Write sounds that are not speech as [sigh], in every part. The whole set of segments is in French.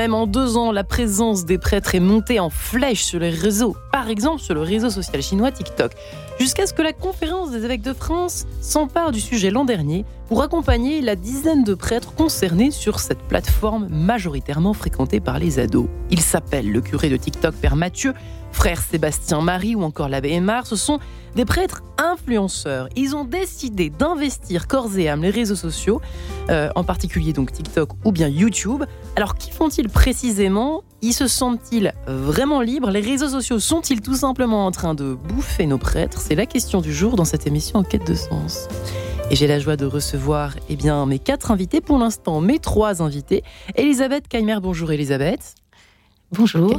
Même en deux ans, la présence des prêtres est montée en flèche sur les réseaux, par exemple sur le réseau social chinois TikTok, jusqu'à ce que la conférence des évêques de France s'empare du sujet l'an dernier pour accompagner la dizaine de prêtres concernés sur cette plateforme majoritairement fréquentée par les ados. Il s'appelle le curé de TikTok, Père Mathieu, frère Sébastien Marie ou encore l'abbé Aymar. Ce sont des prêtres influenceurs. Ils ont décidé d'investir corps et âme les réseaux sociaux, euh, en particulier donc TikTok ou bien YouTube. Alors, qui font-ils précisément? Ils se sentent-ils vraiment libres? Les réseaux sociaux sont-ils tout simplement en train de bouffer nos prêtres? C'est la question du jour dans cette émission en quête de sens. Et j'ai la joie de recevoir eh bien, mes quatre invités, pour l'instant mes trois invités. Elisabeth Kaimer, bonjour Elisabeth. Bonjour.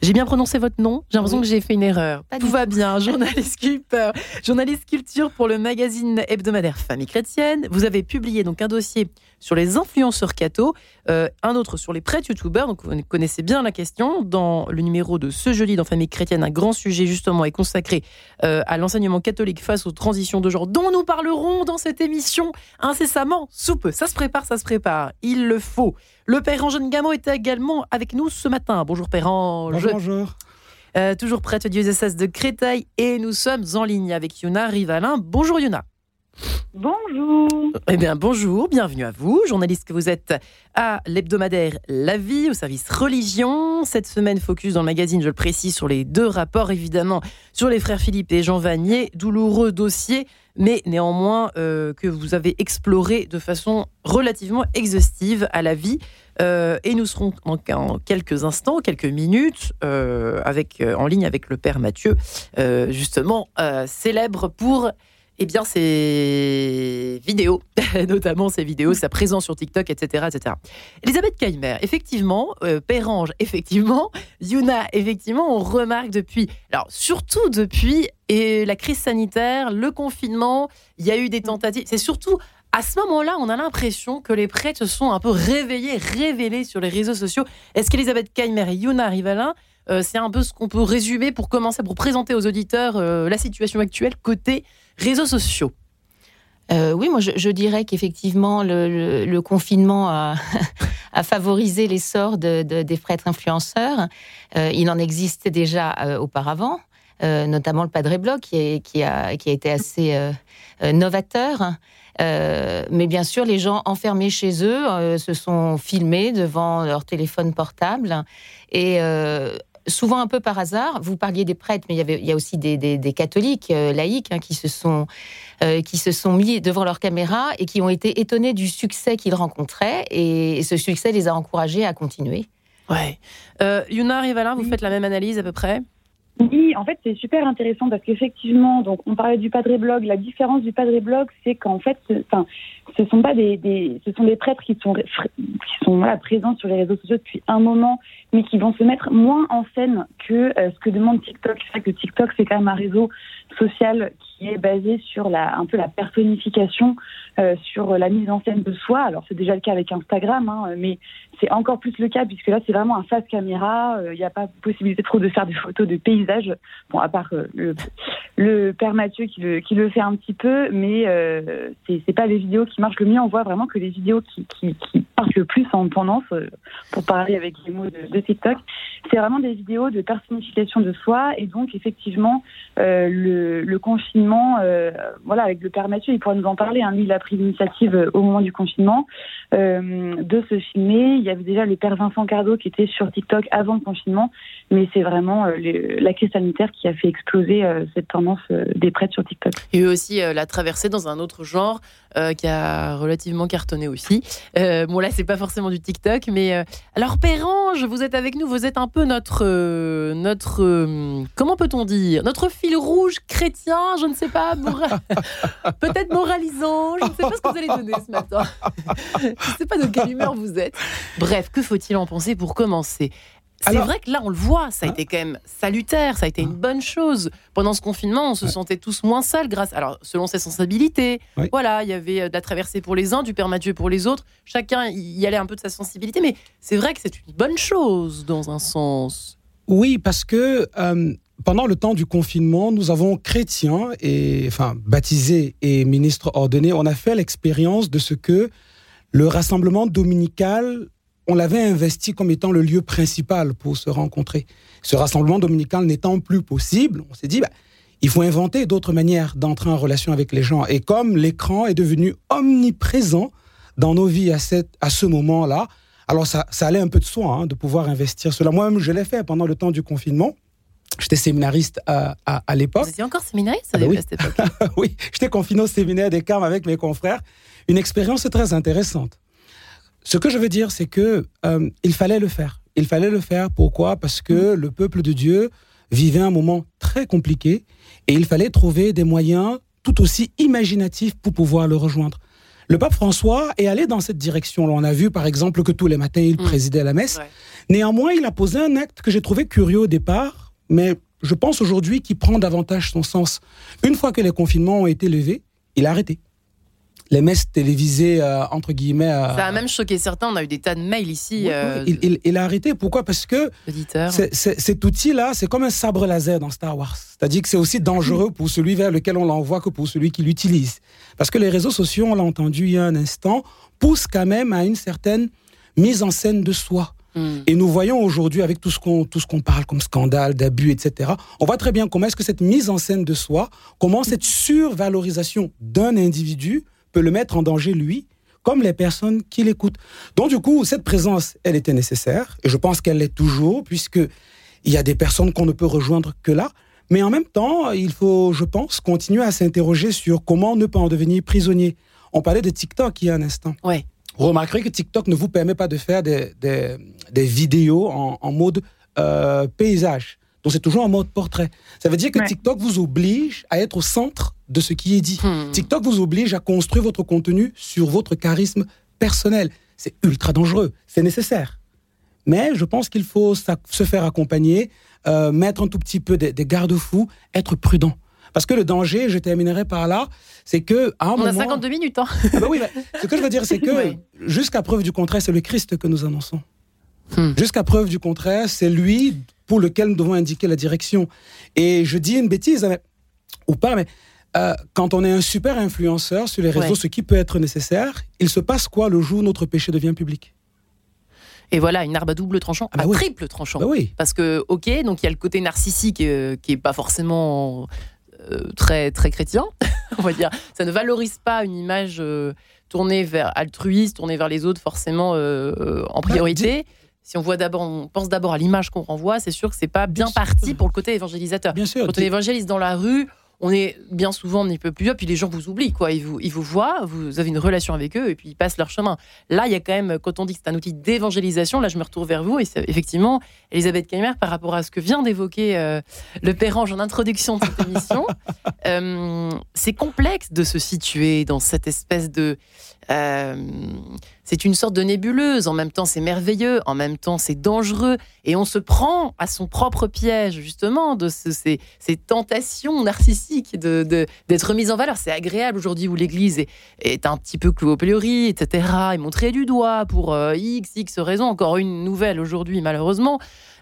J'ai bien prononcé votre nom? J'ai l'impression que j'ai fait une erreur. Tout va bien, [laughs] journaliste culture, journaliste culture pour le magazine hebdomadaire Famille chrétienne. Vous avez publié donc un dossier sur les influenceurs catho, euh, un autre sur les prêtres youtubeurs. Donc vous connaissez bien la question. Dans le numéro de ce jeudi dans Famille chrétienne, un grand sujet justement est consacré euh, à l'enseignement catholique face aux transitions de genre dont nous parlerons dans cette émission incessamment sous peu. Ça se prépare, ça se prépare. Il le faut. Le père Angène Gamo était également avec nous ce matin. Bonjour père Bonjour. bonjour. Euh, toujours prêtre diocèse de Créteil et nous sommes en ligne avec Yuna Rivalin. Bonjour Yuna. Bonjour. Eh bien, bonjour, bienvenue à vous, journaliste que vous êtes à l'hebdomadaire La Vie, au service religion. Cette semaine, focus dans le magazine, je le précise, sur les deux rapports, évidemment, sur les frères Philippe et Jean Vanier. Douloureux dossier, mais néanmoins euh, que vous avez exploré de façon relativement exhaustive à la vie. Euh, et nous serons en, quelques instants, quelques minutes, euh, avec, en ligne avec le Père Mathieu, justement célèbre pour eh bien, ses vidéos, [laughs] notamment ses vidéos, sa présence sur TikTok, etc. etc. Elisabeth Kaimer, effectivement, euh, Pérange, [laughs] effectivement, Yuna, effectivement, on remarque depuis, alors surtout depuis et la crise sanitaire, le confinement, il y a eu des tentatives, c'est surtout à ce moment-là, on a l'impression que les prêtres se sont un peu réveillés, révélés sur les réseaux sociaux. Est-ce qu'Elisabeth Kaimer et Yuna Rivalin euh, c'est un peu ce qu'on peut résumer pour commencer, pour présenter aux auditeurs euh, la situation actuelle côté réseaux sociaux. Euh, oui, moi je, dirais qu'effectivement le, confinement [laughs] a, favorisé l'essor de, des prêtres influenceurs. il en existait déjà auparavant, notamment le Padre qui, qui, a, qui a été assez novateur. mais bien sûr, les gens enfermés chez eux se sont filmés devant leur téléphone portable et souvent un peu par hasard. Vous parliez des prêtres, mais il y, avait, il y a aussi des, catholiques euh, laïcs hein, qui, se sont, euh, qui se sont mis devant leur caméra et qui ont été étonnés du succès qu'ils rencontraient. Et, ce succès les a encouragés à continuer. Ouais. Euh, Yuna Rivalin, vous faites la même analyse à peu près? Oui, en fait, c'est super intéressant parce qu'effectivement, donc on parlait du Padre Blog. La différence du Padre Blog, c'est qu'en fait, enfin, ce sont pas des, des, ce sont des prêtres qui sont qui sont voilà, présents sur les réseaux sociaux depuis un moment, mais qui vont se mettre moins en scène que euh, ce que demande TikTok. C'est vrai que TikTok, c'est quand même un réseau social qui est basé sur la, un peu la personnification, euh, sur la mise en scène de soi. Alors c'est déjà le cas avec Instagram, hein, mais c'est encore plus le cas puisque là c'est vraiment un face caméra. Euh, il n'y a pas possibilité trop de faire des photos de paysages. Bon, à part euh, le, père Mathieu qui le, qui le fait un petit peu, mais euh, c'est pas les vidéos qui marchent le mieux. On voit vraiment que les vidéos qui, qui, qui partent le plus en tendance, pour parler avec les mots de, de TikTok, c'est vraiment des vidéos de personnification de soi. Et donc effectivement, le, le, confinement, voilà, avec le père Mathieu, il pourrait nous en parler. Hein. Il a pris l'initiative au moment du confinement de se filmer il y avait déjà le père Vincent Cardo qui était sur TikTok avant le confinement, mais c'est vraiment euh, la crise sanitaire qui a fait exploser euh, cette tendance euh, des prêtres sur TikTok. Il y a aussi la traversée dans un autre genre qui a relativement cartonné aussi. bon là, c'est pas forcément du TikTok, mais alors Pérange, vous êtes avec nous, vous êtes un peu notre notre comment peut-on dire notre fil rouge chrétien, je ne sais pas, [laughs] peut-être moralisant, je ne sais pas ce que vous allez donner ce matin. [laughs] je ne sais pas de quelle humeur vous êtes. Bref, que faut-il en penser pour commencer? C'est vrai que là, on le voit, ça a hein été quand même salutaire, ça a été une bonne chose. Pendant ce confinement, on se sentait tous moins seuls grâce, alors selon ses sensibilités. Voilà, il y avait euh, de la traversée pour les uns, du Père Mathieu pour les autres. Chacun y allait un peu de sa sensibilité, mais c'est vrai que c'est une bonne chose dans un sens. Oui, parce que euh, pendant le temps du confinement, nous avons chrétiens et enfin baptisés et ministres ordonnés, on a fait l'expérience de ce que le rassemblement dominical on l'avait investi comme étant le lieu principal pour se rencontrer. Ce rassemblement dominical n'étant plus possible, on s'est dit, bah, il faut inventer d'autres manières d'entrer en relation avec les gens. Et comme l'écran est devenu omniprésent dans nos vies à, cette, à ce moment-là, alors ça, ça allait un peu de soi hein, de pouvoir investir cela. Moi-même, je l'ai fait pendant le temps du confinement. J'étais séminariste à, à, l'époque. Vous étiez encore séminariste ah oui. à cette époque [laughs] Oui, j'étais confiné au séminaire des Carmes avec mes confrères. Une expérience très intéressante. Ce que je veux dire, c'est que euh, il fallait le faire. Il fallait le faire. Pourquoi? Parce que mm. le peuple de Dieu vivait un moment très compliqué et il fallait trouver des moyens tout aussi imaginatifs pour pouvoir le rejoindre. Le pape François est allé dans cette direction. On a vu, par exemple, que tous les matins, il mm. présidait la messe. Néanmoins, il a posé un acte que j'ai trouvé curieux au départ, mais je pense aujourd'hui qu'il prend davantage son sens. Une fois que les confinements ont été levés, il a arrêté les messes télévisées, euh, entre guillemets. Euh, ça a même choqué certains. On a eu des tas de mails ici. Euh, il, a arrêté. Pourquoi? Parce que cet outil-là, c'est comme un sabre laser dans Star Wars. C'est-à-dire que c'est aussi dangereux pour celui vers lequel on l'envoie que pour celui qui l'utilise. Parce que les réseaux sociaux, on l'a entendu il y a un instant, poussent quand même à une certaine mise en scène de soi. Hmm. Et nous voyons aujourd'hui, avec tout ce qu'on tout ce qu'on parle comme scandale, d'abus, etc., on voit très bien comment est-ce que cette mise en scène de soi, comment cette survalorisation d'un individu le mettre en danger lui, comme les personnes qui l'écoutent. Donc du coup, cette présence, elle était nécessaire, et je pense qu'elle l'est toujours, puisque il y a des personnes qu'on ne peut rejoindre que là. Mais en même temps, il faut, je pense, continuer à s'interroger sur comment ne pas en devenir prisonnier. On parlait de TikTok il y a un instant. Ouais. Vous remarquerez que TikTok ne vous permet pas de faire des, des, vidéos en, mode euh, paysage. Donc c'est toujours en mode portrait. Ça veut dire que TikTok vous oblige à être au centre de ce qui est dit. Hmm. TikTok vous oblige à construire votre contenu sur votre charisme personnel. C'est ultra dangereux, c'est nécessaire. Mais je pense qu'il faut se faire accompagner, euh, mettre un tout petit peu des, garde-fous, être prudent. Parce que le danger, je terminerai par là, c'est que à un On a 52 minutes. Hein. Ah bah oui, ce que je veux dire, c'est que [laughs] jusqu'à preuve du contraire, c'est le Christ que nous annonçons. Hmm. Jusqu'à preuve du contraire, c'est lui pour lequel nous devons indiquer la direction. Et je dis une bêtise, hein, ou pas, mais euh, quand on est un super influenceur sur les réseaux, ce qui peut être nécessaire, il se passe quoi le jour où notre péché devient public? Et voilà, une arme à double tranchant, ah bah à triple tranchant. Bah oui. Parce que, ok, donc il y a le côté narcissique euh, qui est pas forcément euh, très, très chrétien, [laughs] on va dire. Ça ne valorise pas une image tournée vers altruiste, tournée vers les autres forcément en bah, priorité. Si on voit d'abord, on pense d'abord à l'image qu'on renvoie, c'est sûr que c'est pas bien, parti pour le côté évangélisateur. Bien sûr. Quand on évangélise dans la rue, on est bien souvent un petit peu plus puis les gens vous oublient, quoi. Ils vous, ils vous voient, vous avez une relation avec eux, et puis ils passent leur chemin. Là, il y a quand même, quand on dit que c'est un outil d'évangélisation, là, je me retourne vers vous, et c'est effectivement, Elisabeth Keimer, par rapport à ce que vient d'évoquer euh, le Père Ange en introduction de cette émission, [laughs] euh, c'est complexe de se situer dans cette espèce de euh, c'est une sorte de nébuleuse. En même temps, c'est merveilleux. En même temps, c'est dangereux. Et on se prend à son propre piège, justement, de ces, tentations narcissiques d'être de, mise en valeur. C'est agréable aujourd'hui où l'Église est, un petit peu clouée au pilori, etc. Et montrée du doigt pour euh, x, x raisons. Encore une nouvelle aujourd'hui, malheureusement,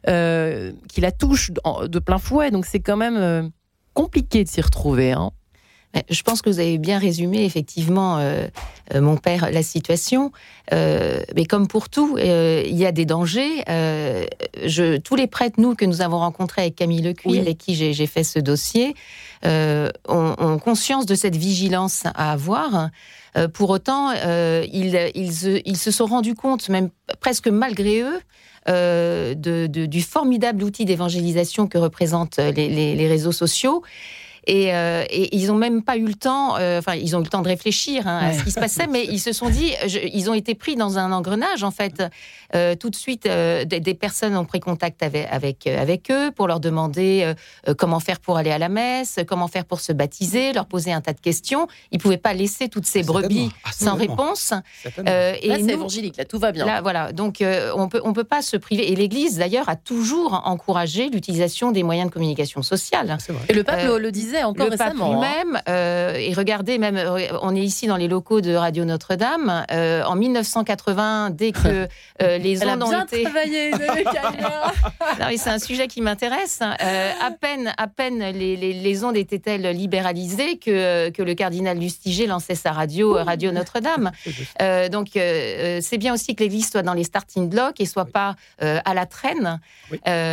euh, qui la touche de plein fouet. Donc, c'est quand même compliqué de s'y retrouver. Hein. Je pense que vous avez bien résumé effectivement, euh, euh, mon père, la situation. Euh, mais comme pour tout, il y a des dangers. Je, tous les prêtres, nous, que nous avons rencontrés avec Camille Lecuy, avec qui j'ai fait ce dossier, ont, conscience de cette vigilance à avoir. pour autant, ils, ils, se sont rendus compte, même presque malgré eux, de, du formidable outil d'évangélisation que représentent les, les, les réseaux sociaux. Euh, et, ils n'ont même pas eu le temps, euh, enfin, ils ont eu le temps de réfléchir hein, à ce qui se passait, mais ils se sont dit, ils ont été pris dans un engrenage, en fait. Euh, tout de suite, des, personnes ont pris contact avec, avec, avec eux pour leur demander comment faire pour aller à la messe, comment faire pour se baptiser, leur poser un tas de questions. Ils ne pouvaient pas laisser toutes ces brebis sans réponse. et là, c'est évangélique, là, tout va bien. Là, voilà, donc on peut, on peut pas se priver. Et l'Église, d'ailleurs, a toujours encouragé l'utilisation des moyens de communication sociale. Et le pape le disait encore le pape hein. même. et regardez, même, on est ici dans les locaux de Radio Notre-Dame. en 1980, dès que [laughs] les ondes ont été... travaillé, [laughs] c'est un sujet qui m'intéresse. à peine, à peine les, les, ondes étaient-elles libéralisées que, que le cardinal Lustiger lançait sa radio, Radio Notre-Dame. [laughs] donc, c'est bien aussi que l'Église soit dans les starting blocks et soit pas à la traîne,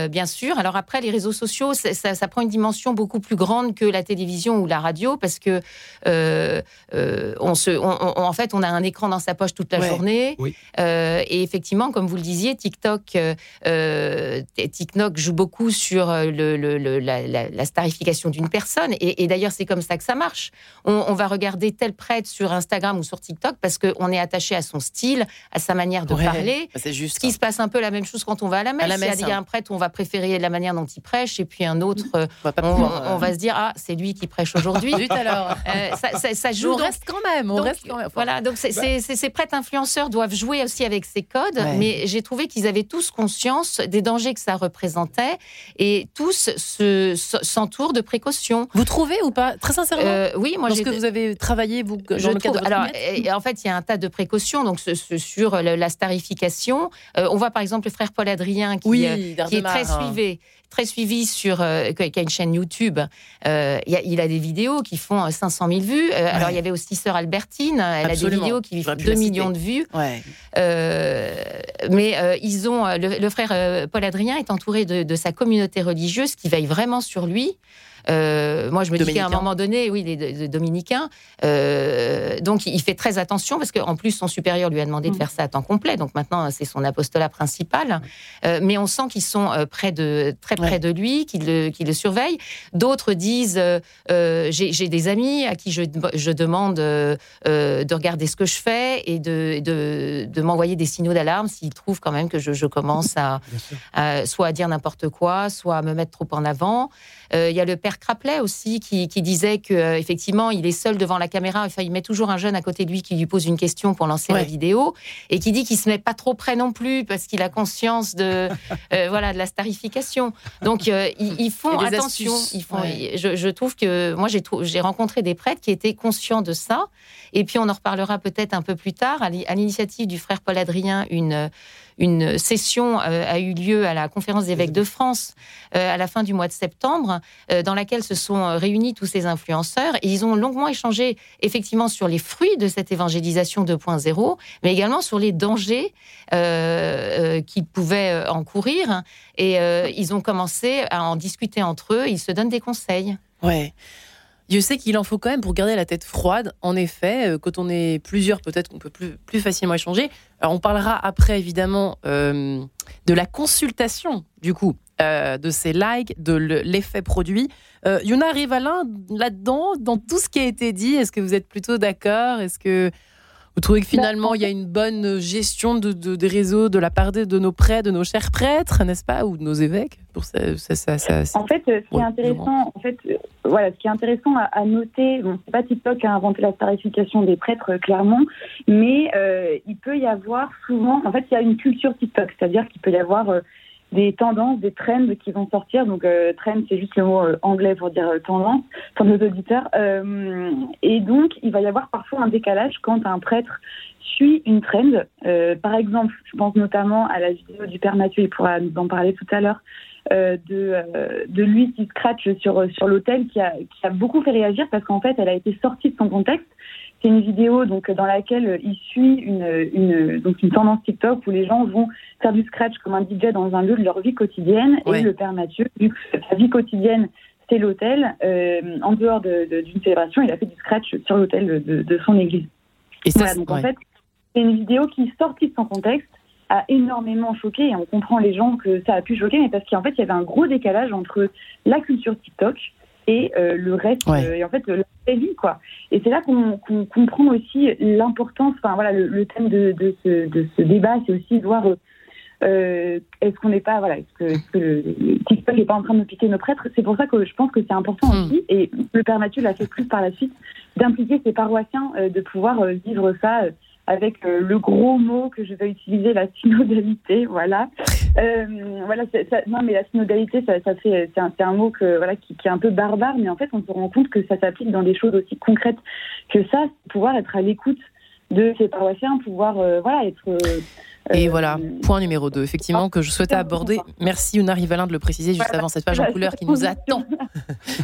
bien sûr. Alors après, les réseaux sociaux, ça, prend une dimension beaucoup plus grande que la télévision ou la radio parce que euh, euh, on se, en fait, on a un écran dans sa poche toute la journée. Euh, et effectivement, comme vous le disiez, TikTok, TikTok joue beaucoup sur le, la, starification d'une personne. Et, d'ailleurs, c'est comme ça que ça marche. On, va regarder tel prêtre sur Instagram ou sur TikTok parce qu'on est attaché à son style, à sa manière de parler. Bah, c'est juste. Ce qui se passe un peu la même chose quand on va à la messe. Il y a un prêtre, on va préférer la manière dont il prêche, et puis un autre, on, va, se dire ah c'est lui qui prêche aujourd'hui. [laughs] alors. Euh, ça, joue. On reste quand même. On reste quand même. Voilà, donc ces prêtres influenceurs doivent jouer aussi avec ces codes, mais j'ai trouvé qu'ils avaient tous conscience des dangers que ça représentait, et tous s'entourent de précautions. Vous trouvez ou pas Très sincèrement. Euh, oui, moi j'ai. que vous avez travaillé vous dans le cadre de alors, en fait, il y a un tas de précautions. Donc sur la starification, euh, on voit par exemple le frère Paul Adrien qui, qui est très hein. suivi très suivi sur, euh, qui a une chaîne YouTube. Euh, il, a, des vidéos qui font 500 000 vues. Euh, alors, il y avait aussi Sœur Albertine. Elle a des vidéos qui font 2 millions de vues. mais ils ont, le, frère Paul Adrien est entouré de, de, sa communauté religieuse qui veille vraiment sur lui. Euh, moi, je me dis qu'à un moment donné, oui, les, dominicains. Euh, donc, il fait très attention parce qu'en plus, son supérieur lui a demandé de mm. faire ça à temps complet. Donc maintenant, c'est son apostolat principal. Euh, mais on sent qu'ils sont près de, très près de lui, qu'ils le, le surveillent. D'autres disent j'ai des amis à qui je, je demande de regarder ce que je fais et de, de, de m'envoyer des signaux d'alarme s'ils trouvent quand même que je, je commence à, à, soit à dire n'importe quoi, soit à me mettre trop en avant. Euh, il y a le père Craplet aussi qui, disait que euh, effectivement il est seul devant la caméra. Enfin, il met toujours un jeune à côté de lui qui lui pose une question pour lancer la vidéo et qui dit qu'il se met pas trop près non plus parce qu'il a conscience de [laughs] euh, voilà de la starification. Donc ils, font attention. Ils font. Je, trouve que moi j'ai rencontré des prêtres qui étaient conscients de ça. Et puis on en reparlera peut-être un peu plus tard à l'initiative du frère Paul Adrien une une session euh, a eu lieu à la conférence des évêques de France euh, à la fin du mois de septembre, euh, dans laquelle se sont réunis tous ces influenceurs. Et ils ont longuement échangé effectivement sur les fruits de cette évangélisation 2.0, mais également sur les dangers qu'ils pouvaient encourir. Et ils ont commencé à en discuter entre eux. Ils se donnent des conseils. Ouais. Dieu sait qu'il en faut quand même pour garder la tête froide. En effet, euh, quand on est plusieurs, peut-être qu'on peut plus, plus facilement échanger. Alors, on parlera après, évidemment, euh, de la consultation, du coup, euh, de ces likes, de l'effet produit. Yuna Rivalin, là-dedans, dans tout ce qui a été dit, est-ce que vous êtes plutôt d'accord? Est-ce que vous trouvez que finalement, il y a une bonne gestion de, des réseaux de la part de, nos prêtres, de nos chers prêtres, n'est-ce pas, ou de nos évêques pour ça, En fait, ce qui est intéressant, en fait, euh, voilà, ce qui est intéressant à, noter, bon, c'est pas TikTok qui a inventé la tarification des prêtres, euh, clairement, mais euh, il peut y avoir souvent, en fait, il y a une culture TikTok, c'est-à-dire qu'il peut y avoir des tendances, des trends qui vont sortir. Donc, euh, trend, c'est juste le mot euh, anglais pour dire euh, tendance pour nos auditeurs. Euh, et donc, il va y avoir parfois un décalage quand un prêtre suit une trend. par exemple, je pense notamment à la vidéo du Père Mathieu, il pourra nous en parler tout à l'heure, de, de lui qui scratch sur, sur l'hôtel, qui a, qui a beaucoup fait réagir parce qu'en fait, elle a été sortie de son contexte. C'est une vidéo donc dans laquelle il suit une, une, donc une tendance TikTok où les gens vont faire du scratch comme un DJ dans un lieu de leur vie quotidienne. Et le père Mathieu, vu que sa vie quotidienne c'est l'hôtel, euh, en dehors d'une célébration, il a fait du scratch sur l'hôtel de, son église. Et ça, donc en fait, c'est une vidéo qui sortie de son contexte a énormément choqué et on comprend les gens que ça a pu choquer, mais parce qu'en fait il y avait un gros décalage entre la culture TikTok et euh, le reste, euh, et en fait, la vie, quoi. Et c'est là qu'on comprend aussi l'importance, enfin voilà, le, thème de, de, ce, de, ce, débat, c'est aussi de voir euh, est-ce qu'on n'est pas, voilà, est-ce que, est que, TikTok n'est pas en train de piquer nos prêtres? C'est pour ça que je pense que c'est important hmm. aussi, et le Père Mathieu l'a fait plus par la suite, d'impliquer ses paroissiens, de pouvoir vivre ça avec le gros mot que je vais utiliser, la synodalité. Voilà. voilà. non, mais la synodalité, ça, ça fait, c'est un, un, mot que voilà qui, qui, est un peu barbare, mais en fait, on se rend compte que ça s'applique dans des choses aussi concrètes que ça, pouvoir être à l'écoute de ces paroissiens, pouvoir voilà être et euh, voilà, point numéro 2, effectivement, que je souhaitais aborder. Merci Una Rivalin de le préciser juste avant cette page en couleur [laughs] qui nous attend.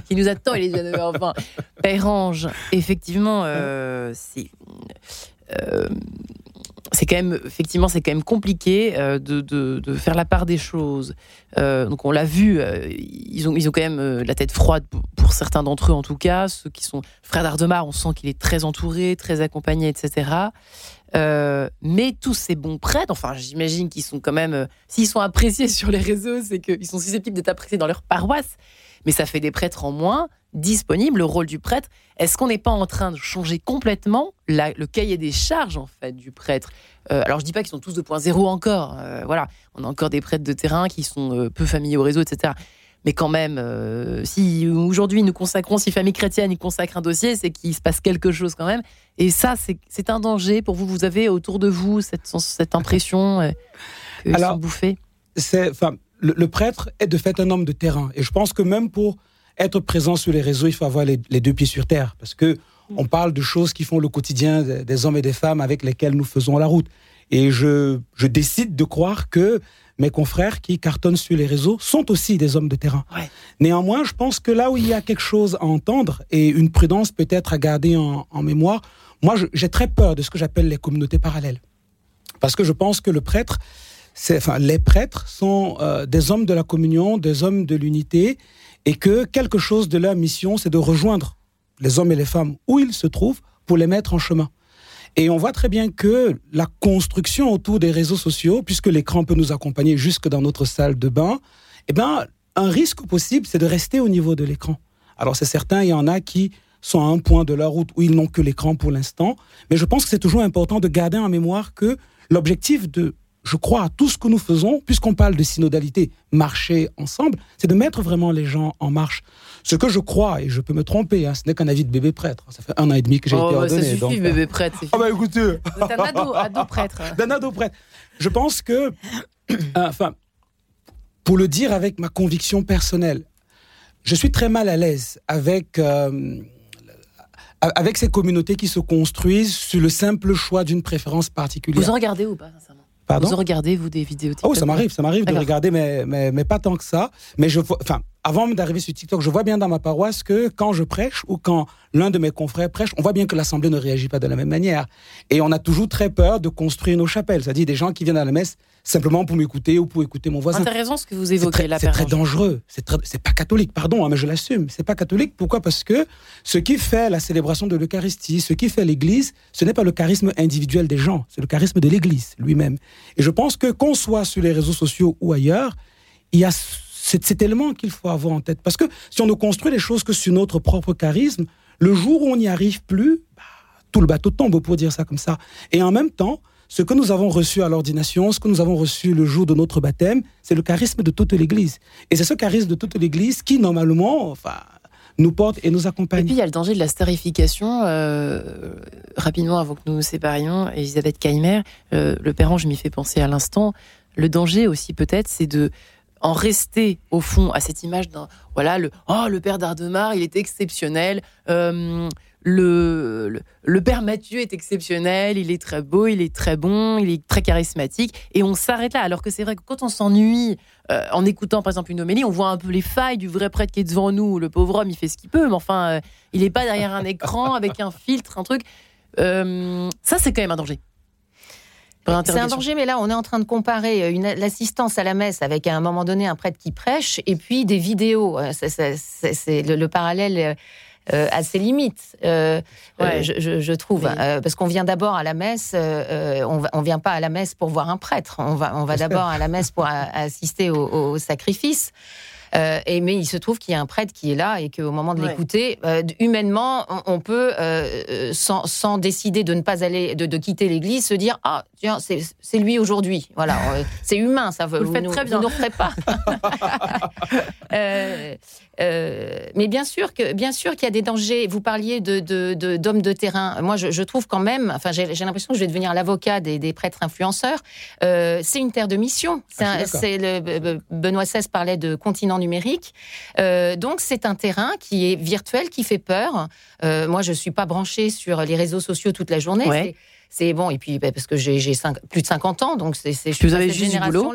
qui nous attend, il est déjà enfin. Pérange, effectivement, euh, c'est. Euh, c'est quand même effectivement c'est quand même compliqué de, de, faire la part des choses. donc on l'a vu, ils ont ils ont quand même la tête froide pour, certains d'entre eux en tout cas, ceux qui sont frère d'Ardemar, on sent qu'il est très entouré, très accompagné, etc. Euh, mais tous ces bons prêtres, enfin, j'imagine qu'ils sont quand même, euh, s'ils sont appréciés [laughs] sur les réseaux, c'est qu'ils sont susceptibles d'être appréciés dans leur paroisse. Mais ça fait des prêtres en moins disponibles. Le rôle du prêtre, est-ce qu'on n'est pas en train de changer complètement le cahier des charges en fait du prêtre? Euh, Alors je dis pas qu'ils sont tous 2.0 encore. voilà, on a encore des prêtres de terrain qui sont peu familiers au réseau, etc. Mais quand même, euh, si aujourd'hui nous consacrons, si Famille Chrétienne y consacre un dossier, c'est qu'il se passe quelque chose quand même. Et ça, c'est un danger pour vous. Vous avez autour de vous cette, cette impression euh, Alors, sont bouffés enfin, le, le, prêtre est de fait un homme de terrain. Et je pense que même pour être présent sur les réseaux, il faut avoir les, deux pieds sur terre. Parce que on parle de choses qui font le quotidien des hommes et des femmes avec lesquels nous faisons la route. Et je, je décide de croire que mes confrères qui cartonnent sur les réseaux sont aussi des hommes de terrain. Néanmoins, je pense que là où il y a quelque chose à entendre et une prudence peut-être à garder en, mémoire, moi, j'ai très peur de ce que j'appelle les communautés parallèles. Parce que je pense que le prêtre, les prêtres sont euh, des hommes de la communion, des hommes de l'unité, et que quelque chose de leur mission, c'est de rejoindre les hommes et les femmes où ils se trouvent pour les mettre en chemin. Et on voit très bien que la construction autour des réseaux sociaux, puisque l'écran peut nous accompagner jusque dans notre salle de bain, eh ben, un risque possible, c'est de rester au niveau de l'écran. Alors c'est certain, il y en a qui sont à un point de leur route où ils n'ont que l'écran pour l'instant, mais je pense que c'est toujours important de garder en mémoire que l'objectif de je crois à tout ce que nous faisons, puisqu'on parle de synodalité, marcher ensemble, c'est de mettre vraiment les gens en marche. Ce que je crois, et je peux me tromper, hein, ce n'est qu'un avis de bébé prêtre. Ça fait un an et demi que j'ai oh, été ordonné. Ça suffit, donc... bébé prêtre. Ah bah écoutez. D'un ado, ado prêtre. [laughs] D'un ado prêtre. Je pense que, euh, [coughs] enfin, pour le dire avec ma conviction personnelle, je suis très mal à l'aise avec... Euh, avec ces communautés qui se construisent sur le simple choix d'une préférence particulière. Vous en regardez ou pas, sincèrement? Vous regardez, vous, des vidéos TikTok Oh, ça m'arrive, ça m'arrive de regarder, mais, mais, mais, pas tant que ça. Mais je vois, enfin, avant d'arriver sur TikTok, je vois bien dans ma paroisse que quand je prêche ou quand l'un de mes confrères prêche, on voit bien que l'Assemblée ne réagit pas de la même manière. Et on a toujours très peur de construire nos chapelles. C'est-à-dire des gens qui viennent à la messe simplement pour m'écouter ou pour écouter mon voisin. Intéressant ce que vous évoquez là. C'est très dangereux. C'est pas catholique, pardon, hein, mais je l'assume. C'est pas catholique. Pourquoi? Parce que ce qui fait la célébration de l'Eucharistie, ce qui fait l'Église, ce n'est pas le charisme individuel des gens, c'est le charisme de l'Église lui-même. Et je pense que qu'on soit sur les réseaux sociaux ou ailleurs, il y a cet élément qu'il faut avoir en tête. Parce que si on ne construit les choses que sur notre propre charisme, le jour où on n'y arrive plus, bah, tout le bateau tombe, pour dire ça comme ça. Et en même temps, ce que nous avons reçu à l'ordination, ce que nous avons reçu le jour de notre baptême, c'est le charisme de toute l'Église. Et c'est ce charisme de toute l'Église qui, normalement, enfin, nous porte et nous accompagne. Et puis il y a le danger de la starification. Euh, rapidement, avant que nous nous séparions, Elisabeth Kaimer, euh, le père je m'y fais penser à l'instant. Le danger aussi, peut-être, c'est de en rester au fond à cette image d'un voilà le oh le père d'Ardemar il est exceptionnel euh, le, le, père Mathieu est exceptionnel, il est très beau, il est très bon, il est très charismatique, et on s'arrête là. Alors que c'est vrai que quand on s'ennuie euh, en écoutant par exemple une homélie, on voit un peu les failles du vrai prêtre qui est devant nous. Le pauvre homme, il fait ce qu'il peut, mais enfin, euh, il n'est pas derrière un écran avec un filtre, un truc. Ça, c'est quand même un danger. C'est un danger, mais là, on est en train de comparer l'assistance à la messe avec à un moment donné un prêtre qui prêche et puis des vidéos. C'est le, le, parallèle euh, à ses limites, euh, euh, je, trouve. parce qu'on vient d'abord à la messe, on, ne vient pas à la messe pour voir un prêtre, on va, on va d'abord à la messe pour assister au sacrifice. Euh, et, mais il se trouve qu'il y a un prêtre qui est là et qu'au moment de l'écouter, euh, humainement, on, peut, euh, sans, sans, décider de ne pas aller, de, de quitter l'église, se dire ah tiens c'est lui aujourd'hui. Voilà, c'est humain, ça. Vous, vous le faites nous, très bien. Vous nous pas. [laughs] euh, mais bien sûr que bien sûr qu'il y a des dangers. Vous parliez de d'hommes de, terrain. Moi, je, trouve quand même. Enfin, j'ai l'impression que je vais devenir l'avocat des, prêtres influenceurs. Euh, c'est une terre de mission. Ah, c'est le Benoît XVI parlait de continent numérique. Euh, donc, c'est un terrain qui est virtuel, qui fait peur. moi, je suis pas branchée sur les réseaux sociaux toute la journée c'est bon. Et puis, bah, parce que j'ai plus de 50 ans, donc c'est. Vous avez juste du boulot.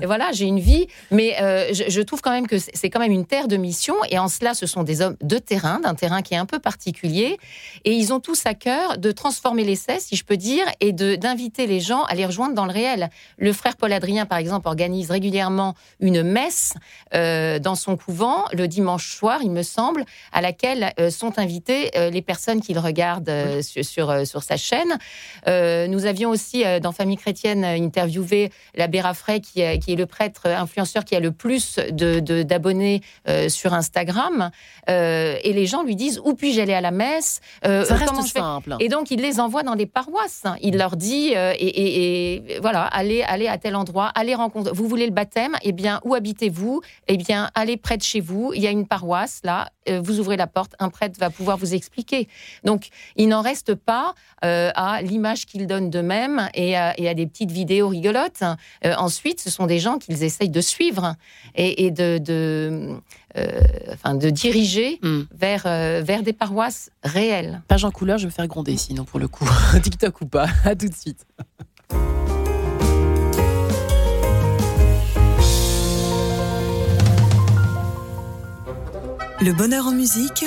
Et voilà, j'ai une vie, mais euh, je, trouve quand même que c'est quand même une terre de mission. Et en cela, ce sont des hommes de terrain, d'un terrain qui est un peu particulier. Et ils ont tous à cœur de transformer l'essai, si je peux dire, et d'inviter les gens à les rejoindre dans le réel. Le frère Paul Adrien, par exemple, organise régulièrement une messe euh, dans son couvent le dimanche soir, il me semble, à laquelle euh, sont invitées les personnes qu'il regarde sur, sur, sur sa chaîne. Euh, nous avions aussi, euh, dans Famille chrétienne, interviewé l'abbé Raffray, qui, qui, est le prêtre influenceur qui a le plus d'abonnés de, sur Instagram. Euh, et les gens lui disent Où puis-je aller à la messe? Ça reste simple. Et donc, il les envoie dans des paroisses. Il leur dit et, voilà, allez, allez à tel endroit, allez rencontrer. Vous voulez le baptême? Eh bien, où habitez-vous? Eh bien, allez près de chez vous. Il y a une paroisse là. vous ouvrez la porte, un prêtre va pouvoir vous expliquer. Donc, il n'en reste pas à l'image qu'ils donnent d'eux-mêmes et, à des petites vidéos rigolotes. Euh, ensuite, ce sont des gens qu'ils essayent de suivre et, de, de, euh, enfin, de diriger hmm. vers, euh, vers des paroisses réelles. Page en couleur, je vais me faire gronder sinon pour le coup. [laughs] TikTok ou pas. À tout de suite. Le bonheur en musique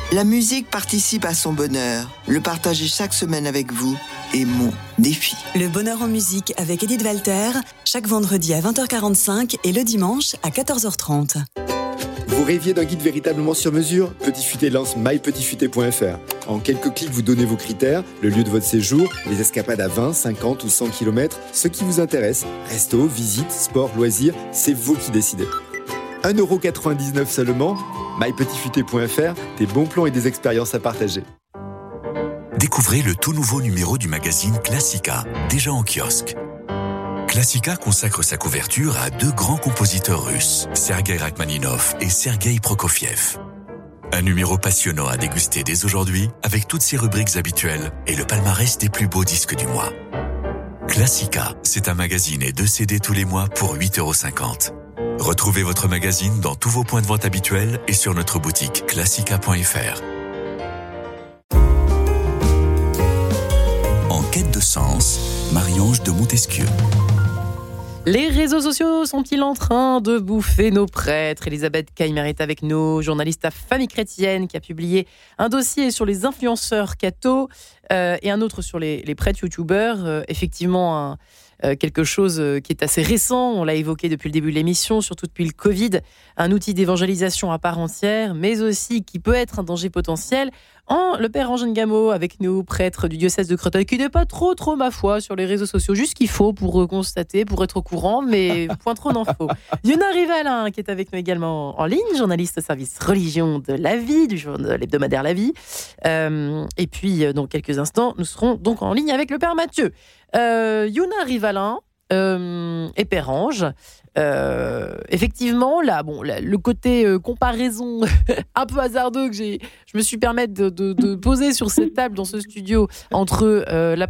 La musique participe à son bonheur. Le partager chaque semaine avec vous est mon défi. Le bonheur en musique avec Edith Walter, chaque vendredi à 20h45 et le dimanche à 14h30. Vous rêviez d'un guide véritablement sur mesure? Petit Futé lance mypetitfuté.fr. En quelques clics, vous donnez vos critères, le lieu de votre séjour, les escapades à 20, 50 ou 100 km, ce qui vous intéresse. Resto, visite, sport, loisirs, c'est vous qui décidez. 1,99€ seulement mypetitfuté.fr, des bons plans et des expériences à partager. Découvrez le tout nouveau numéro du magazine Classica, déjà en kiosque. Classica consacre sa couverture à deux grands compositeurs russes, Sergei Rachmaninov et Sergei Prokofiev. Un numéro passionnant à déguster dès aujourd'hui avec toutes ses rubriques habituelles et le palmarès des plus beaux disques du mois. Classica, c'est un magazine et deux CD tous les mois pour 8,50€. Retrouvez votre magazine dans tous vos points de vente habituels et sur notre boutique classica.fr. En quête de sens, Marie-Ange de Montesquieu. Les réseaux sociaux sont-ils en train de bouffer nos prêtres? Elisabeth Kaimer est avec nous, journaliste à Famille Chrétienne, qui a publié un dossier sur les influenceurs cathos euh, et un autre sur les, prêtres youtubeurs. Euh, effectivement, un, quelque chose euh, qui est assez récent, on l'a évoqué depuis le début de l'émission, surtout depuis le Covid, un outil d'évangélisation à part entière, mais aussi qui peut être un danger potentiel. En, le père Angène Gameau avec nous, prêtre du diocèse de Créteil, qui n'est pas trop, trop, ma foi, sur les réseaux sociaux, juste ce qu'il faut pour constater, pour être au courant, mais [laughs] point trop d'infos. Yona Rivalin, qui est avec nous également en ligne, journaliste au service religion de la vie, du journal l'hebdomadaire La Vie. Euh, et puis, dans quelques instants, nous serons donc en ligne avec le père Mathieu. Euh, Yuna Rivalin euh, et Perrange. Euh, effectivement, là, bon, le côté euh, comparaison [laughs] un peu hasardeux que j'ai, je me suis permis de, poser sur cette table dans ce studio entre la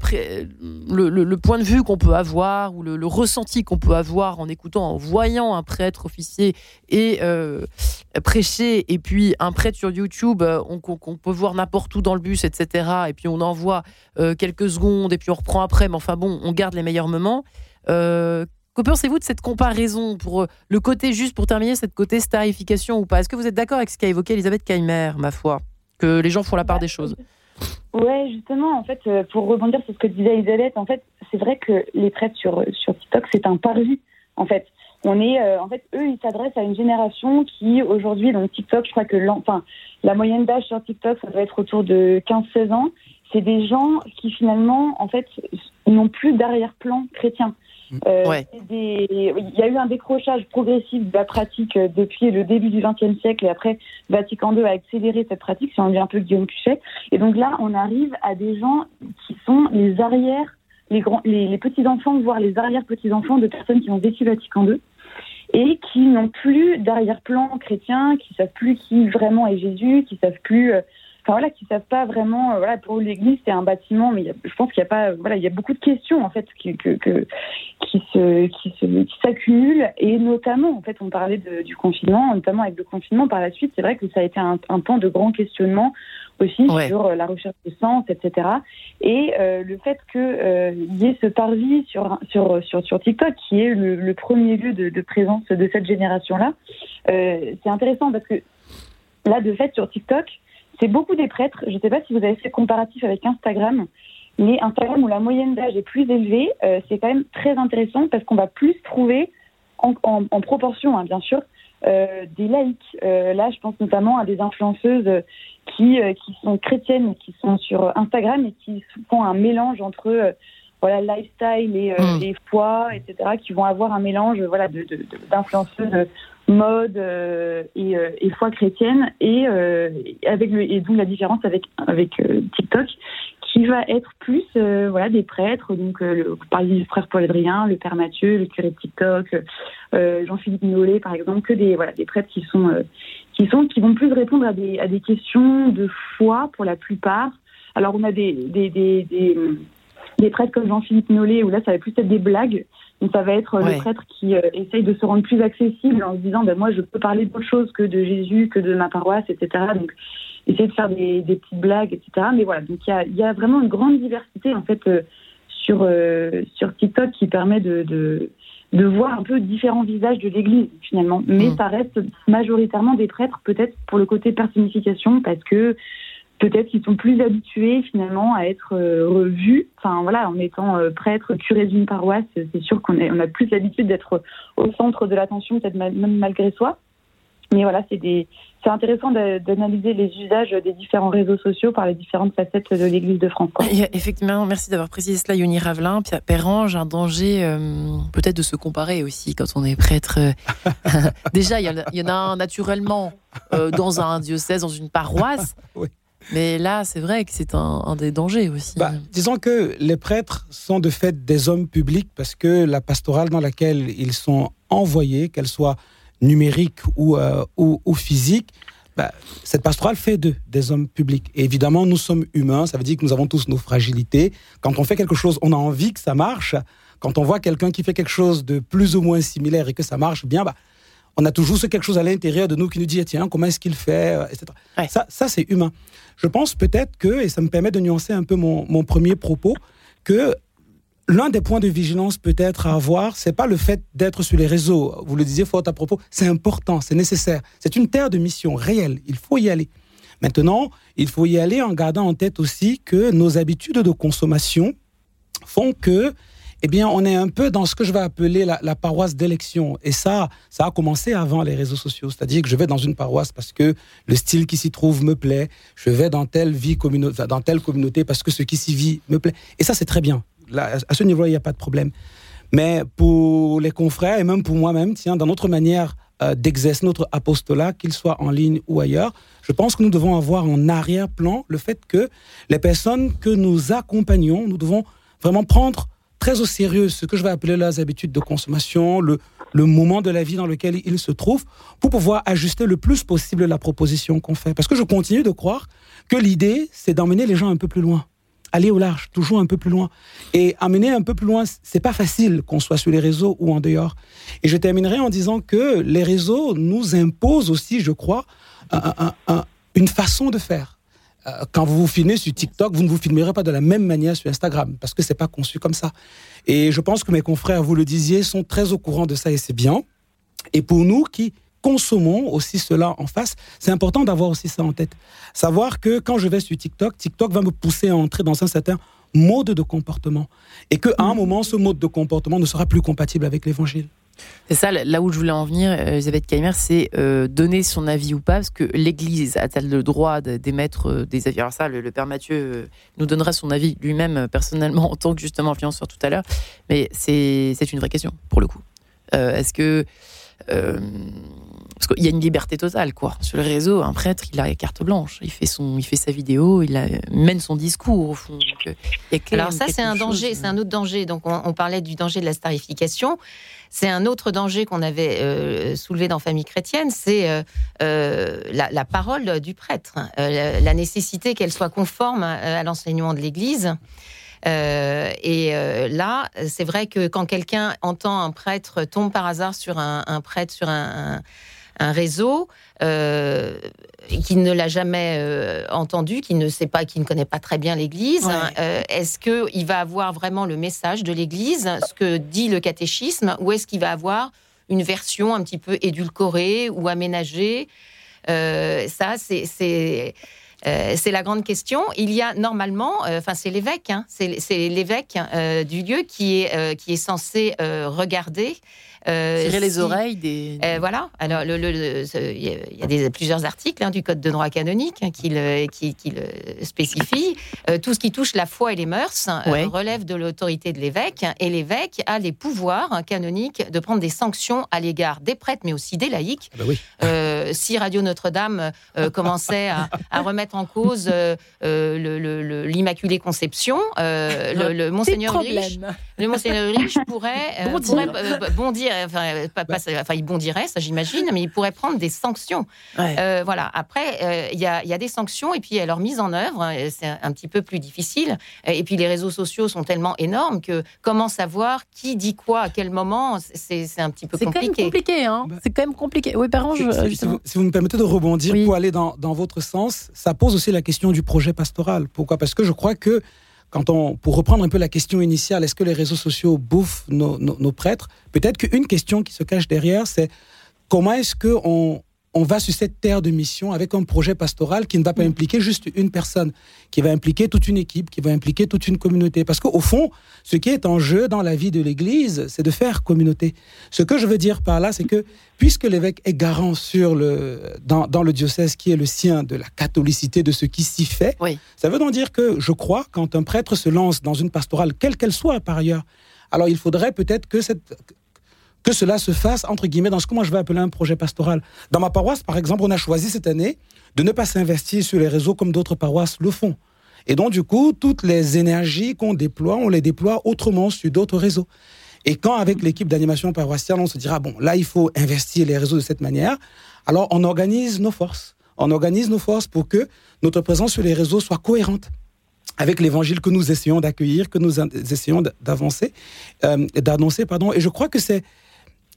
le, point de vue qu'on peut avoir ou le, ressenti qu'on peut avoir en écoutant, en voyant un prêtre officier et prêcher, et puis un prêtre sur YouTube qu'on peut voir n'importe où dans le bus, etc. Et puis on envoie quelques secondes et puis on reprend après, mais enfin bon, on garde les meilleurs moments. Euh, que pensez-vous de cette comparaison pour euh, le côté juste pour terminer cette côté starification ou pas? Est-ce que vous êtes d'accord avec ce qu'a évoqué Elisabeth Kaimer, ma foi, que les gens font la part des choses Ouais, justement, en fait, euh, pour rebondir sur ce que disait Elisabeth, en fait, c'est vrai que les prêtres sur sur TikTok, c'est un parvis, en fait. on est, en fait, eux, ils s'adressent à une génération qui aujourd'hui, donc TikTok, je crois que la moyenne d'âge sur TikTok, ça doit être autour de 15-16 ans. C'est des gens qui finalement, en fait, n'ont plus d'arrière-plan chrétien. Mm. Euh, il y a eu un décrochage progressif de la pratique euh, depuis le début du XXe siècle et après Vatican II a accéléré cette pratique, si on dit un peu Guillaume Cuchet. Et donc là, on arrive à des gens qui sont les arrières, les, grands, les, petits-enfants, voire les arrière-petits-enfants de personnes qui ont vécu Vatican II et qui n'ont plus d'arrière-plan chrétien, qui savent plus qui vraiment est Jésus, qui savent plus euh, enfin voilà, qui savent pas vraiment. Euh, voilà, pour l'Église, c'est un bâtiment, mais je pense qu'il y a pas, voilà, il y a beaucoup de questions en fait qui, que, qui se, qui se, s'accumulent et notamment, en fait, on parlait de, du confinement, notamment avec le confinement par la suite, c'est vrai que ça a été un, un temps de grand questionnement aussi sur euh, la recherche de sens, etc. Et euh, le fait qu'il euh, y ait ce parvis sur, sur, sur, sur TikTok, qui est le, le premier lieu de, de, présence de cette génération-là, euh, c'est intéressant parce que là, de fait, sur TikTok, c'est beaucoup des prêtres. Je ne sais pas si vous avez fait comparatif avec Instagram, mais Instagram où la moyenne d'âge est plus élevée, euh, c'est quand même très intéressant parce qu'on va plus trouver, en, proportion hein, bien sûr, euh, des laïcs. Euh, là, je pense notamment à des influenceuses qui, qui sont chrétiennes, qui sont sur Instagram et qui font un mélange entre voilà lifestyle et, mmh. foi, etc., qui vont avoir un mélange voilà d'influenceuses mode euh, et, euh, et, foi chrétienne et euh, avec le, et d'où la différence avec avec TikTok qui va être plus voilà des prêtres. Donc le, par exemple le frère Paul Adrien le père Mathieu le curé de TikTok Jean-Philippe Nollet par exemple que des voilà des prêtres qui sont qui sont qui vont plus répondre à des à des questions de foi pour la plupart. Alors on a des des, des, des, des prêtres comme Jean-Philippe Nollet où là ça va plus être des blagues donc ça va être le prêtre qui euh, essaye de se rendre plus accessible en se disant ben moi je peux parler d'autre chose que de Jésus, que de ma paroisse, etc. Donc essayer de faire des, des petites blagues, etc. Mais voilà, donc il y a, y a, vraiment une grande diversité en fait euh, sur euh, sur TikTok qui permet de, de, de voir un peu différents visages de l'Église finalement. Mais mmh. ça reste majoritairement des prêtres, peut-être pour le côté personnification, parce que peut-être qu'ils sont plus habitués finalement à être euh, revus. Enfin voilà, en étant euh, prêtre, curé d'une paroisse, c'est sûr qu'on on a plus l'habitude d'être au centre de l'attention, peut-être même malgré soi. Mais voilà, c'est des, c'est intéressant d'analyser les usages des différents réseaux sociaux par les différentes facettes de l'Église de France. effectivement, merci d'avoir précisé cela, Yoni Ravelin. Perrange, un danger euh, peut-être de se comparer aussi quand on est prêtre. [laughs] Déjà, il y, en a un naturellement dans un diocèse, dans une paroisse. oui. Mais là, c'est vrai que c'est un, des dangers aussi. Bah, disons que les prêtres sont de fait des hommes publics parce que la pastorale dans laquelle ils sont envoyés, qu'elle soit numérique ou, euh, physique, bah, cette pastorale fait d'eux des hommes publics. Évidemment, nous sommes humains, ça veut dire que nous avons tous nos fragilités. Quand on fait quelque chose, on a envie que ça marche. Quand on voit quelqu'un qui fait quelque chose de plus ou moins similaire et que ça marche bien, bah, on a toujours ce quelque chose à l'intérieur de nous qui nous dit tiens comment est-ce qu'il fait euh, etc. Ça, ça c'est humain. Je pense peut-être que et ça me permet de nuancer un peu mon, mon premier propos que l'un des points de vigilance peut-être à avoir c'est pas le fait d'être sur les réseaux. Vous le disiez fort à propos, c'est important, c'est nécessaire. C'est une terre de mission réelle. Il faut y aller. Maintenant, il faut y aller en gardant en tête aussi que nos habitudes de consommation font que eh bien, on est un peu dans ce que je vais appeler la, paroisse d'élection. Et ça, ça a commencé avant les réseaux sociaux. C'est-à-dire que je vais dans une paroisse parce que le style qui s'y trouve me plaît. Je vais dans telle vie dans telle communauté parce que ce qui s'y vit me plaît. Et ça, c'est très bien. Là, à ce niveau-là, il n'y a pas de problème. Mais pour les confrères et même pour moi-même, tiens, dans notre manière euh, d'exercer notre apostolat, qu'il soit en ligne ou ailleurs, je pense que nous devons avoir en arrière-plan le fait que les personnes que nous accompagnons, nous devons vraiment prendre très au sérieux ce que je vais appeler leurs habitudes de consommation, le, le moment de la vie dans lequel ils se trouvent, pour pouvoir ajuster le plus possible la proposition qu'on fait. Parce que je continue de croire que l'idée, c'est d'emmener les gens un peu plus loin. Aller au large, toujours un peu plus loin. Et amener un peu plus loin, c'est pas facile qu'on soit sur les réseaux ou en dehors. Et je terminerai en disant que les réseaux nous imposent aussi, je crois, une façon de faire. Euh, quand vous vous filmez sur TikTok, vous ne vous filmerez pas de la même manière sur Instagram, parce que c'est pas conçu comme ça. Et je pense que mes confrères, vous le disiez, sont très au courant de ça et c'est bien. Et pour nous qui consommons aussi cela en face, c'est important d'avoir aussi ça en tête. Savoir que quand je vais sur TikTok, TikTok va me pousser à entrer dans un certain mode de comportement. Et qu'à un mm. moment, ce mode de comportement ne sera plus compatible avec l'évangile. C'est ça, là où je voulais en venir, Elisabeth Kaimer, c'est donner son avis ou pas, parce que l'Église a-t-elle le droit d'émettre des avis? Alors ça, le, Père Mathieu nous donnera son avis lui-même personnellement [laughs] en tant que justement influenceur tout à l'heure, mais c'est une vraie question pour le coup. Est-ce que parce qu'il y a une liberté totale, quoi. Sur le réseau, un prêtre, il a carte blanche. Il fait, son, il fait sa vidéo, il mène son discours, au fond. Alors ça, c'est un danger, c'est un autre danger. Donc, on, parlait du danger de la starification. C'est un autre danger qu'on avait euh, soulevé dans Famille chrétienne, c'est euh, euh, la, parole du prêtre, la nécessité qu'elle soit conforme à l'enseignement de l'Église. Euh, et euh, là, c'est vrai que quand quelqu'un entend un prêtre tombe par hasard sur un, prêtre sur un, réseau euh, qui ne l'a jamais euh, entendu, qui ne sait pas, qui ne connaît pas très bien l'Église, est-ce que il va avoir vraiment le message de l'Église, ce que dit le catéchisme, ou est-ce qu'il va avoir une version un petit peu édulcorée ou aménagée? Ça, c'est euh, c'est la grande question. Il y a normalement, euh, enfin c'est l'évêque, hein, c'est l'évêque euh, du lieu qui est qui est censé regarder euh, Tirer les oreilles des. Euh, voilà. Alors, il y a des, plusieurs articles hein, du Code de droit canonique hein, qui, le, qui, le spécifient. Euh, tout ce qui touche la foi et les mœurs relève de l'autorité de l'évêque. Et l'évêque a les pouvoirs canoniques de prendre des sanctions à l'égard des prêtres, mais aussi des laïcs. Ah bah si Radio Notre-Dame commençait à, remettre en cause l'Immaculée Conception, le, Monseigneur Rich, le Monseigneur Rich pourrait, pourrait bondir enfin, pas, bah. enfin, il bondirait, ça j'imagine, mais il pourrait prendre des sanctions. Euh, voilà. Après, euh, il y, a, des sanctions et puis leur mise en œuvre, hein, c'est un petit peu plus difficile. Et puis les réseaux sociaux sont tellement énormes que comment savoir qui dit quoi à quel moment, c'est un petit peu compliqué. C'est quand même compliqué, hein bah. C'est quand même compliqué. Oui, par si, si, vous, me permettez de rebondir pour aller dans, dans votre sens, ça pose aussi la question du projet pastoral. Pourquoi? Parce que je crois que quand on, pour reprendre un peu la question initiale, est-ce que les réseaux sociaux bouffent nos, prêtres? Peut-être qu'une question qui se cache derrière, c'est comment est-ce qu'on on va sur cette terre de mission avec un projet pastoral qui ne va pas impliquer juste une personne, qui va impliquer toute une équipe, qui va impliquer toute une communauté. Parce qu'au fond, ce qui est en jeu dans la vie de l'Église, c'est de faire communauté. Ce que je veux dire par là, c'est que puisque l'évêque est garant sur le, dans, le diocèse qui est le sien de la catholicité de ce qui s'y fait, ça veut donc dire que je crois, quand un prêtre se lance dans une pastorale, quelle qu'elle soit par ailleurs, alors il faudrait peut-être que cette que cela se fasse, entre guillemets, dans ce que moi je vais appeler un projet pastoral. Dans ma paroisse, par exemple, on a choisi cette année de ne pas s'investir sur les réseaux comme d'autres paroisses le font. Et donc, du coup, toutes les énergies qu'on déploie, on les déploie autrement sur d'autres réseaux. Et quand, avec l'équipe d'animation paroissiale, on se dira, bon, là, il faut investir les réseaux de cette manière, alors on organise nos forces. On organise nos forces pour que notre présence sur les réseaux soit cohérente avec l'évangile que nous essayons d'accueillir, que nous essayons d'avancer, euh, d'annoncer, pardon. Et je crois que c'est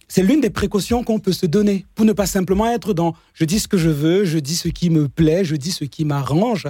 c'est l'une des précautions qu'on peut se donner pour ne pas simplement être dans je dis ce que je veux, je dis ce qui me plaît, je dis ce qui m'arrange,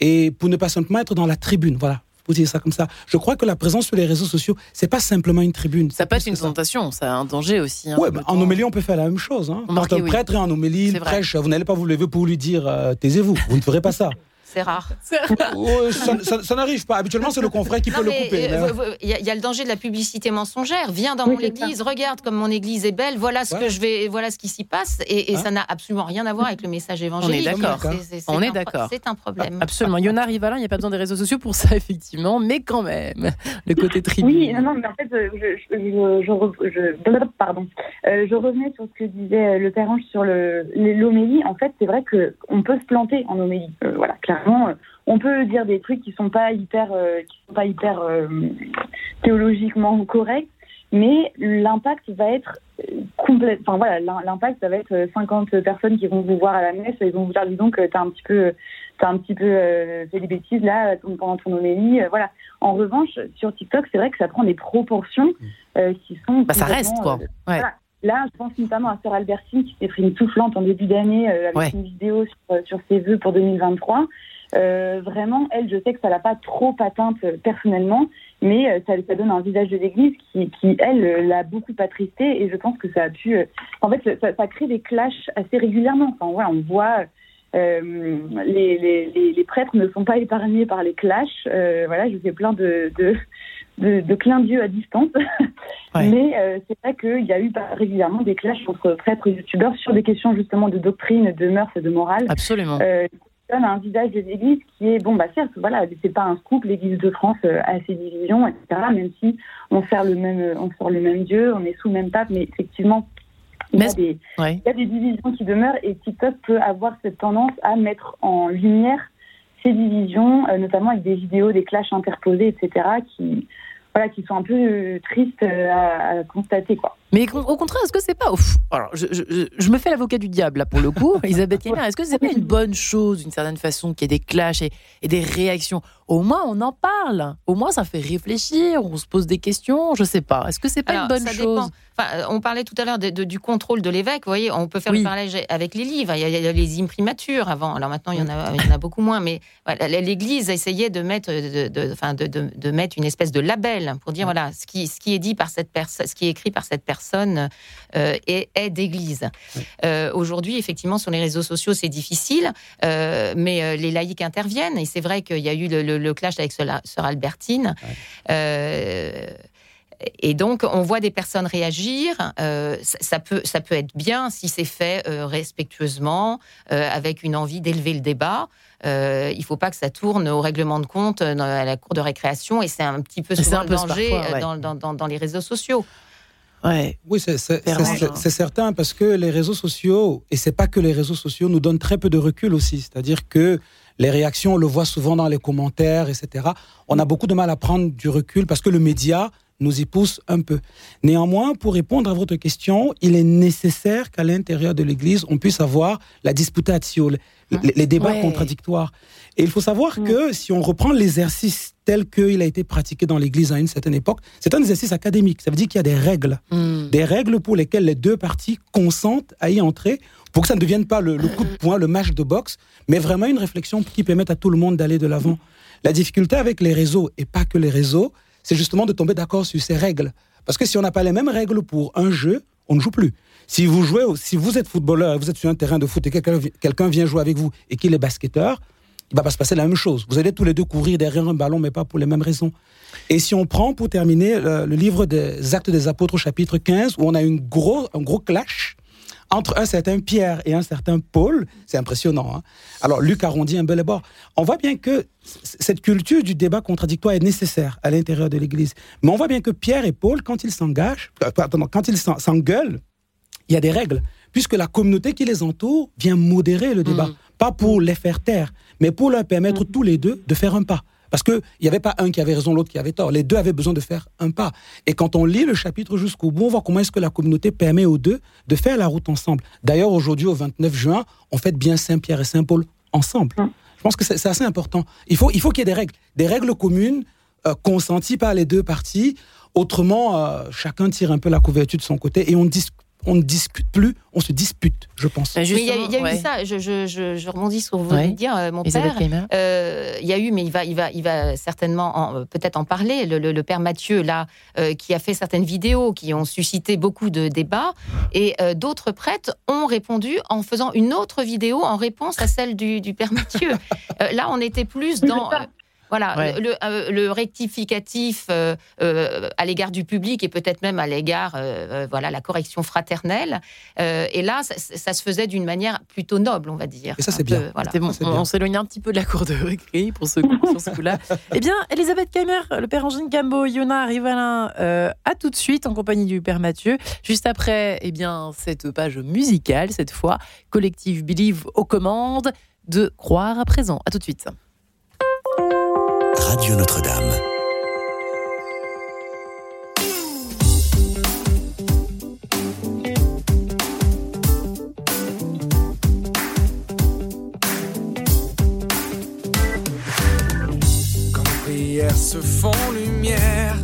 et pour ne pas simplement être dans la tribune. Voilà. Vous dire ça comme ça. Je crois que la présence sur les réseaux sociaux, c'est pas simplement une tribune. Ça peut être une tentation, ça a un danger aussi. Hein, ouais, bah, en homélie, on peut faire la même chose. Hein. Quand un prêtre est en homélie, il prêche, vous n'allez pas vous lever pour lui dire euh, taisez-vous. Vous ne ferez pas ça. [laughs] C'est rare. [laughs] ça, n'arrive pas. Habituellement, c'est le confrère qui peut le couper. Euh, il y, a le danger de la publicité mensongère. Viens dans mon église, regarde comme mon église est belle. Voilà ce que je vais, voilà ce qui s'y passe. Et, ça n'a absolument rien à voir avec le message évangélique. On est d'accord. On est d'accord. C'est un problème. Absolument. Yona Rivalin, il n'y a pas besoin des réseaux sociaux pour ça, [laughs] effectivement, mais quand même, le côté tribune. Oui, non, mais en fait, je, je, pardon. Euh, je revenais sur ce que disait le Père Ange sur l'homélie. En fait, c'est vrai qu'on peut se planter en homélie. Euh, voilà, clairement euh, on peut dire des trucs qui sont pas hyper, euh, qui sont pas hyper euh, théologiquement corrects, mais l'impact va être complet. Enfin voilà, l'impact ça va être 50 personnes qui vont vous voir à la messe et ils vont vous dire dis donc t'as un petit peu, as un petit peu fait des bêtises là pendant ton homélie. voilà. En revanche, sur TikTok, c'est vrai que ça prend des proportions qui sont. Bah, ça reste quoi. Là, je pense notamment à Sœur Albertine qui s'est pris une soufflante en début d'année avec une vidéo sur, sur ses vœux pour 2023. Euh, vraiment, elle, je sais que ça l'a pas trop atteinte euh, personnellement, mais euh, ça, ça donne un visage de l'Église qui, qui, elle, l'a beaucoup attristé et je pense que ça a pu. en fait, ça, ça, crée des clashs assez régulièrement. Enfin, ouais, on voit. Euh, les, les, les, prêtres ne sont pas épargnés par les clashs. voilà, je fais plein de, de, de, de clins d'yeux à distance. [laughs] Mais euh, c'est vrai qu'il y a eu régulièrement des clashs entre prêtres et youtubeurs sur des questions justement de doctrine, de mœurs et de morale. Absolument. Euh, donne un visage des églises qui est, bon, bah certes, voilà, c'est pas un scoop, l'église de France euh, a ses divisions, etc., même si on sert le même, on sort le même Dieu, on est sous le même pape, mais effectivement, il y, a des, il y a des divisions qui demeurent et TikTok peut avoir cette tendance à mettre en lumière ces divisions, euh, notamment avec des vidéos, des clashs interposés, etc., qui, voilà, qui sont un peu euh, tristes euh, à, à constater, quoi. Mais au contraire, est-ce que c'est pas. Ouf, alors, je, je, je, me fais l'avocat du diable, là, pour le coup, [laughs] Elisabeth Kenner. Est-ce que c'est pas une bonne chose, d'une certaine façon, qu'il y ait des clashs et, et, des réactions? Au moins, on en parle. Au moins, ça fait réfléchir, on se pose des questions. Je sais pas. Est-ce que c'est pas alors, une bonne ça chose? Enfin, On parlait tout à l'heure de, de, du contrôle de l'évêque. Vous voyez, on peut faire oui. le parallèle avec les livres. Il y, a, il y, a, les imprimatures avant. Alors maintenant, il y en a, il y en a beaucoup moins. Mais voilà, l'Église essayait de mettre, de, de, enfin, de, de, de, mettre une espèce de label pour dire voilà, ce qui, ce qui est dit par cette personne, ce qui est écrit par cette personne euh, est, est d'église. Oui. Euh, Aujourd'hui, effectivement, sur les réseaux sociaux, c'est difficile, euh, mais les laïcs interviennent. Et c'est vrai qu'il y a eu le, le, le clash avec sœur Albertine. Et donc, on voit des personnes réagir. Euh, ça, peut, ça peut être bien si c'est fait euh, respectueusement, euh, avec une envie d'élever le débat. Euh, il ne faut pas que ça tourne au règlement de compte à la cour de récréation. Et c'est un petit peu souvent un peu le danger parfois, ouais. dans, dans, dans, dans les réseaux sociaux. Ouais. Oui, c'est certain parce que les réseaux sociaux, et c'est pas que les réseaux sociaux, nous donnent très peu de recul aussi. C'est-à-dire que les réactions, on le voit souvent dans les commentaires, etc. On a beaucoup de mal à prendre du recul parce que le média nous y pousse un peu. Néanmoins, pour répondre à votre question, il est nécessaire qu'à l'intérieur de l'Église, on puisse avoir la disputatio, les, les débats ouais. contradictoires. Et il faut savoir mmh. que si on reprend l'exercice tel qu'il a été pratiqué dans l'Église à une certaine époque, c'est un exercice académique. Ça veut dire qu'il y a des règles. Mmh. Des règles pour lesquelles les deux parties consentent à y entrer pour que ça ne devienne pas le, le coup de poing, le match de boxe, mais vraiment une réflexion qui permette à tout le monde d'aller de l'avant. La difficulté avec les réseaux, et pas que les réseaux, c'est justement de tomber d'accord sur ces règles. Parce que si on n'a pas les mêmes règles pour un jeu, on ne joue plus. Si vous jouez, si vous êtes footballeur, vous êtes sur un terrain de foot et quelqu'un quelqu vient jouer avec vous et qu'il est basketteur, il va pas se passer la même chose. Vous allez tous les deux courir derrière un ballon, mais pas pour les mêmes raisons. Et si on prend, pour terminer, le, le livre des Actes des Apôtres, chapitre 15, où on a une gros, un gros clash entre un certain Pierre et un certain Paul, c'est impressionnant. Hein Alors, Luc arrondit un bel ébord. On voit bien que cette culture du débat contradictoire est nécessaire à l'intérieur de l'Église. Mais on voit bien que Pierre et Paul, quand ils s'engagent, pardon, quand ils s'engueulent, il y a des règles, puisque la communauté qui les entoure vient modérer le débat. Mmh. Pas pour les faire taire, mais pour leur permettre mmh. tous les deux de faire un pas. Parce qu'il n'y avait pas un qui avait raison, l'autre qui avait tort. Les deux avaient besoin de faire un pas. Et quand on lit le chapitre jusqu'au bout, on voit comment est-ce que la communauté permet aux deux de faire la route ensemble. D'ailleurs, aujourd'hui, au 29 juin, on fête bien Saint-Pierre et Saint-Paul ensemble. Mmh. Je pense que c'est assez important. Il faut qu'il faut qu'il y ait des règles, des règles communes euh, consenties par les deux parties. Autrement, euh, chacun tire un peu la couverture de son côté et on discute on ne discute plus, on se dispute, je pense. Mais il y a, y a ouais. eu ça, je, je, je, je, rebondis sur ce que vous venez ouais. de dire, euh, mon père. Euh, il y a eu, mais il va, il va, il va certainement euh, peut-être en parler, le, le, le, père Mathieu, là, euh, qui a fait certaines vidéos qui ont suscité beaucoup de débats, et euh, d'autres prêtres ont répondu en faisant une autre vidéo en réponse à celle du, du père Mathieu. [laughs] Euh, là, on était plus dans... Voilà, ouais. le, euh, le, rectificatif euh, euh, à l'égard du public et peut-être même à l'égard, euh, voilà, la correction fraternelle. Euh, et là, ça, ça, se faisait d'une manière plutôt noble, on va dire. Et ça, c'est bien. Voilà. Bon, on, on s'éloigne un petit peu de la cour de récré pour ce, sur ce coup-là. [laughs] eh bien, Elisabeth Keimer, le père Angine Gambo, Yona Rivalin, à tout de suite en compagnie du père Mathieu. Juste après, eh bien, cette page musicale, cette fois, collective Believe aux commandes de croire à présent. À tout de suite. Radio Notre-Dame. Quand nos prières se font lumière,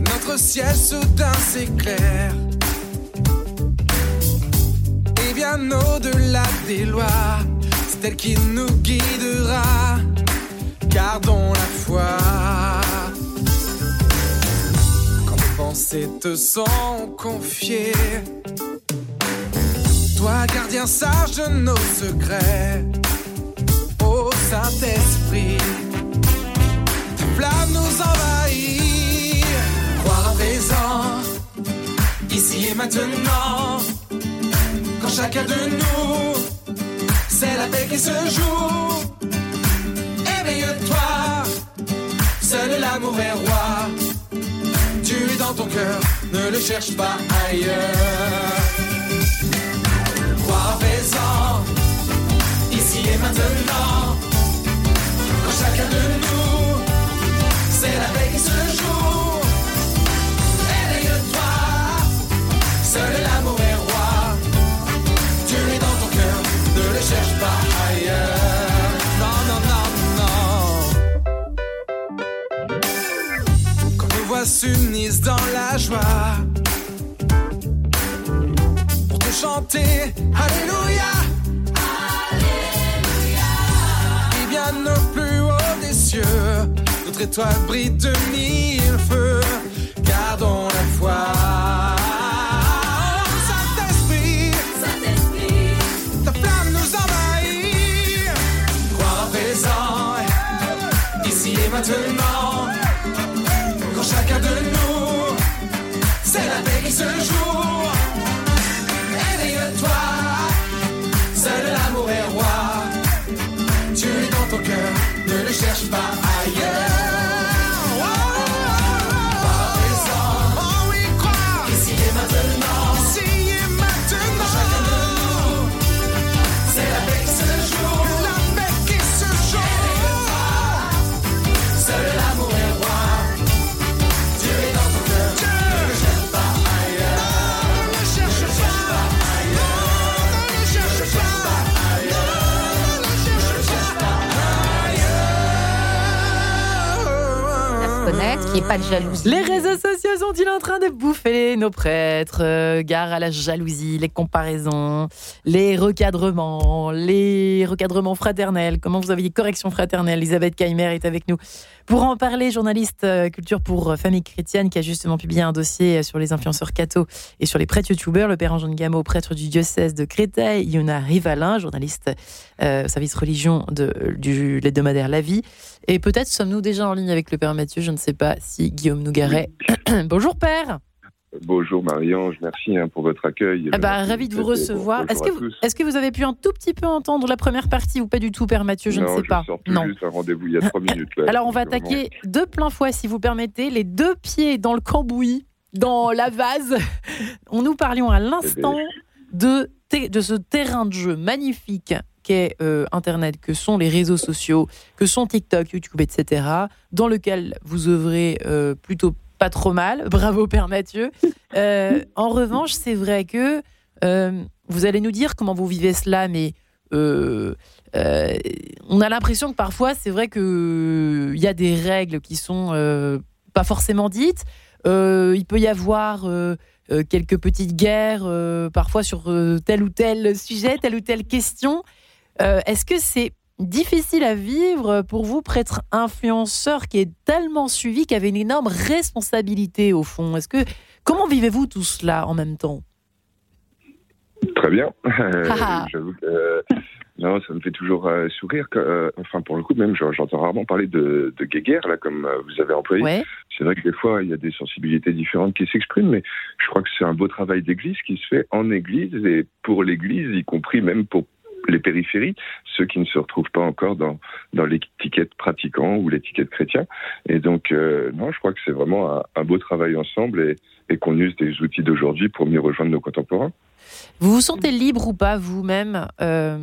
notre ciel soudain s'éclaire. Et bien au-delà des lois c'est elle qui nous guidera. Gardons la foi. Quand les pensées te sont confiées, toi, gardien sage de nos secrets, ô Saint-Esprit, ta flamme nous envahit. Croire à présent, ici et maintenant, quand chacun de nous c'est la paix qui se joue. Éveille-toi, seul l'amour est roi. Tu es dans ton cœur, ne le cherche pas ailleurs. Crois présent, ici et maintenant, quand chacun de nous, notre étoile brille de mille feux. Gardons la foi. maintenant. Quand chacun de nous, c'est la paix qui se joue. Éveille-toi, seul l'amour est roi. Tu es dans ton cœur, ne le cherche pas ailleurs. Pas de jalousie. Les réseaux sociaux sont-ils en train de bouffer nos prêtres euh, Gare à la jalousie, les comparaisons, les recadrements, les recadrements fraternels. Comment vous avez dit correction fraternelle? Elisabeth Kaimer est avec nous pour en parler. Journaliste euh, culture pour famille chrétienne qui a justement publié un dossier sur les influenceurs catho et sur les prêtres youtubeurs. Le père Jean Gameau, prêtre du diocèse de Créteil, Yona Rivalin, journaliste euh, au service religion de, du l'hebdomadaire La Vie. Et peut-être sommes-nous déjà en ligne avec le Père Mathieu, je ne sais pas si Guillaume Nougaret. [clears throat] Bonjour Père Bonjour Marie-Ange, merci hein, pour votre accueil. Ah bah, ravi de vous recevoir. Est-ce que, vous, est que vous avez pu un tout petit peu entendre la première partie ou pas du tout, Père Mathieu? Je ne sais pas. non, juste un rendez-vous il y a trois [laughs] minutes. Alors on va attaquer de plein fouet, si vous permettez, les deux pieds dans le cambouis, dans la vase. On [laughs] nous parlions à l'instant de, de ce terrain de jeu magnifique qu'est euh, Internet, que sont les réseaux sociaux, que sont TikTok, YouTube, etc., dans lequel vous œuvrez euh, plutôt pas trop mal. [laughs] Bravo, Père Mathieu. Euh, en revanche, c'est vrai que vous allez nous dire comment vous vivez cela, mais on a l'impression que parfois, c'est vrai qu'il y a des règles qui sont pas forcément dites. il peut y avoir quelques petites guerres, parfois sur tel ou tel sujet, telle ou telle question. Euh, est-ce que c'est difficile à vivre pour vous, prêtre influenceur qui est tellement suivi, qui avait une énorme responsabilité au fond Est-ce que comment vivez-vous tout cela en même temps? Très bien. Ah. [laughs] [laughs] J'avoue que non, ça me fait toujours euh, sourire. Que, euh, enfin, pour le coup, même, j'entends rarement parler de, de guéguerre, là, comme vous avez employé. C'est vrai que des fois, il y a des sensibilités différentes qui s'expriment, mais je crois que c'est un beau travail d'église qui se fait en église et pour l'église, y compris même pour les périphéries, ceux qui ne se retrouvent pas encore dans, dans l'étiquette pratiquant ou l'étiquette chrétien. Et donc, euh, non, je crois que c'est vraiment un, beau travail ensemble et, et qu'on use des outils d'aujourd'hui pour mieux rejoindre nos contemporains. Vous vous sentez libre ou pas vous-même euh,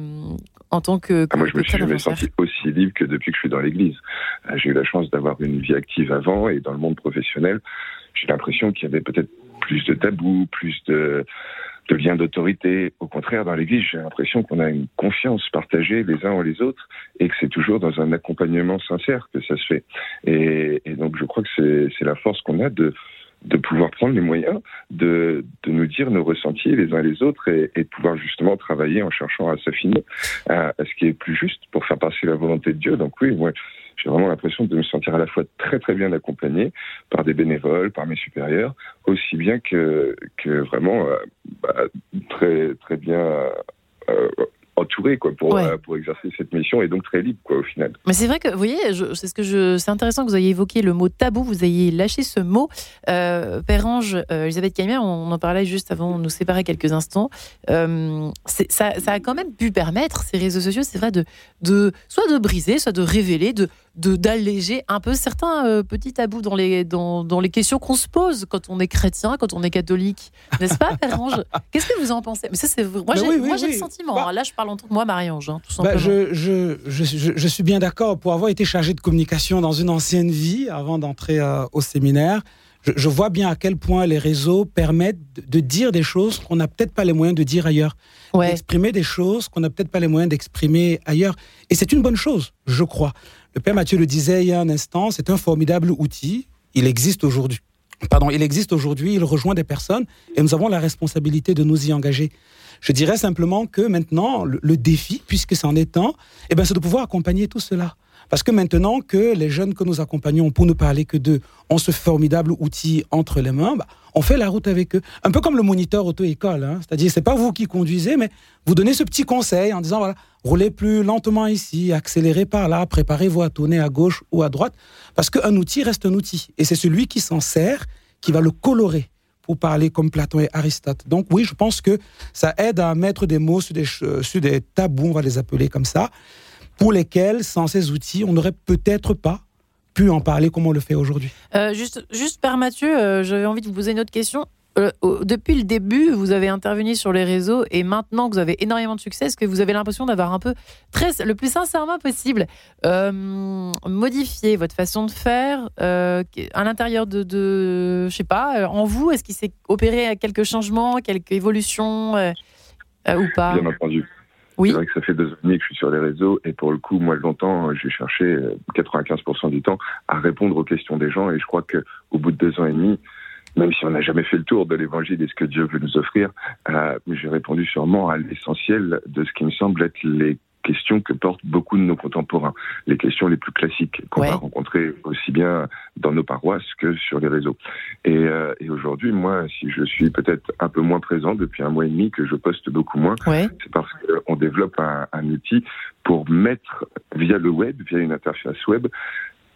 en tant que... Ah, moi, je me suis jamais senti aussi libre que depuis que je suis dans l'Église. Euh, j'ai eu la chance d'avoir une vie active avant et dans le monde professionnel, j'ai l'impression qu'il y avait peut-être plus de tabous, plus de de lien d'autorité. Au contraire, dans l'Église, j'ai l'impression qu'on a une confiance partagée les uns aux les autres et que c'est toujours dans un accompagnement sincère que ça se fait. Et, donc, je crois que c'est la force qu'on a de, pouvoir prendre les moyens de, nous dire nos ressentis les uns les autres et, et de pouvoir justement travailler en cherchant à s'affiner à, à, ce qui est plus juste pour faire passer la volonté de Dieu. Donc oui, moi, j'ai vraiment l'impression de me sentir à la fois très très bien accompagné par des bénévoles, par mes supérieurs, aussi bien que, que vraiment euh, bah, très très bien euh, entouré quoi pour euh, pour exercer cette mission et donc très libre quoi au final. Mais c'est vrai que vous voyez, c'est ce que je, c'est intéressant que vous ayez évoqué le mot tabou, vous ayez lâché ce mot. Euh, Père-Ange, euh, Elisabeth Caimer, on, en parlait juste avant de nous séparer quelques instants. Euh, ça, ça, a quand même pu permettre ces réseaux sociaux, c'est vrai, de, de soit de briser, soit de révéler, de d'alléger un peu certains euh, petits tabous dans les, dans, dans les questions qu'on se pose quand on est chrétien, quand on est catholique. N'est-ce pas, Père Ange [laughs] Qu'est-ce que vous en pensez? Mais ça, c'est Moi, bah j'ai moi, le sentiment. Bah hein. Là, je parle en tant que moi, Marie-Ange, hein, tout bah, je, je, je, je, suis bien d'accord. Pour avoir été chargé de communication dans une ancienne vie, avant d'entrer euh, au séminaire, je, vois bien à quel point les réseaux permettent de, dire des choses qu'on n'a peut-être pas les moyens de dire ailleurs. D'exprimer des choses qu'on n'a peut-être pas les moyens d'exprimer ailleurs. Et c'est une bonne chose, je crois. Le Père Mathieu le disait il y a un instant, c'est un formidable outil. Il existe aujourd'hui. Pardon, il existe aujourd'hui, il rejoint des personnes et nous avons la responsabilité de nous y engager. Je dirais simplement que maintenant, le, défi, puisque c'en est un, eh ben, c'est de pouvoir accompagner tout cela. Parce que maintenant que les jeunes que nous accompagnons, pour ne parler que d'eux, ont ce formidable outil entre les mains, bah, on fait la route avec eux. Un peu comme le moniteur auto-école. Hein. C'est-à-dire, c'est pas vous qui conduisez, mais vous donnez ce petit conseil en disant, voilà, roulez plus lentement ici, accélérez par là, préparez-vous à tourner à gauche ou à droite. Parce qu'un outil reste un outil. Et c'est celui qui s'en sert qui va le colorer pour parler comme Platon et Aristote. Donc oui, je pense que ça aide à mettre des mots sur des, sur des tabous, on va les appeler comme ça pour lesquels, sans ces outils, on n'aurait peut-être pas pu en parler comme on le fait aujourd'hui. Euh, juste, juste, Père Mathieu, euh, j'avais envie de vous poser une autre question. Euh, depuis le début, vous avez intervenu sur les réseaux et maintenant que vous avez énormément de succès, est-ce que vous avez l'impression d'avoir un peu, très, le plus sincèrement possible, modifié votre façon de faire à l'intérieur de, de, je sais pas, en vous? Est-ce qu'il s'est opéré quelques changements, quelques évolutions ou pas? Bien entendu. C'est vrai que ça fait deux années que je suis sur les réseaux et pour le coup, moi, longtemps, j'ai cherché 95% euh, du temps à répondre aux questions des gens et je crois que au bout de deux ans et demi, même si on n'a jamais fait le tour de l'évangile et ce que Dieu veut nous offrir, euh, j'ai répondu sûrement à l'essentiel de ce qui me semble être les questions que portent beaucoup de nos contemporains, les questions les plus classiques qu'on va rencontrer aussi bien dans nos paroisses que sur les réseaux. Et, euh, et aujourd'hui, moi, si je suis peut-être un peu moins présent depuis un mois et demi, que je poste beaucoup moins, c'est parce qu'on développe un, un outil pour mettre via le web, via une interface web,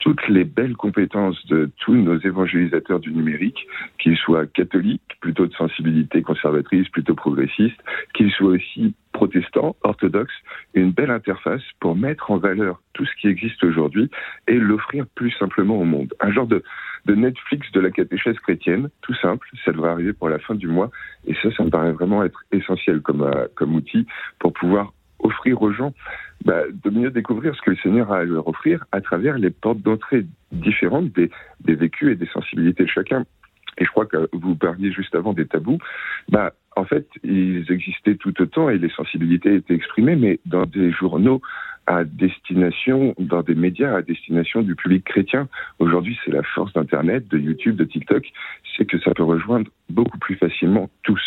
toutes les belles compétences de tous nos évangélisateurs du numérique, qu'ils soient catholiques, plutôt de sensibilité conservatrice, plutôt progressiste, qu'ils soient aussi protestants, orthodoxes, une belle interface pour mettre en valeur tout ce qui existe aujourd'hui et l'offrir plus simplement au monde. Un genre de, Netflix de la catéchèse chrétienne, tout simple, ça devrait arriver pour la fin du mois, et ça, ça me paraît vraiment être essentiel comme, euh, comme outil pour pouvoir offrir aux gens bah, de mieux découvrir ce que le Seigneur a à leur offrir à travers les portes d'entrée différentes des, des vécus et des sensibilités de chacun. Et je crois que vous parliez juste avant des tabous. Bah, en fait, ils existaient tout autant et les sensibilités étaient exprimées, mais dans des journaux à destination, dans des médias à destination du public chrétien. Aujourd'hui, c'est la force d'Internet, de YouTube, de TikTok, c'est que ça peut rejoindre beaucoup plus facilement tous.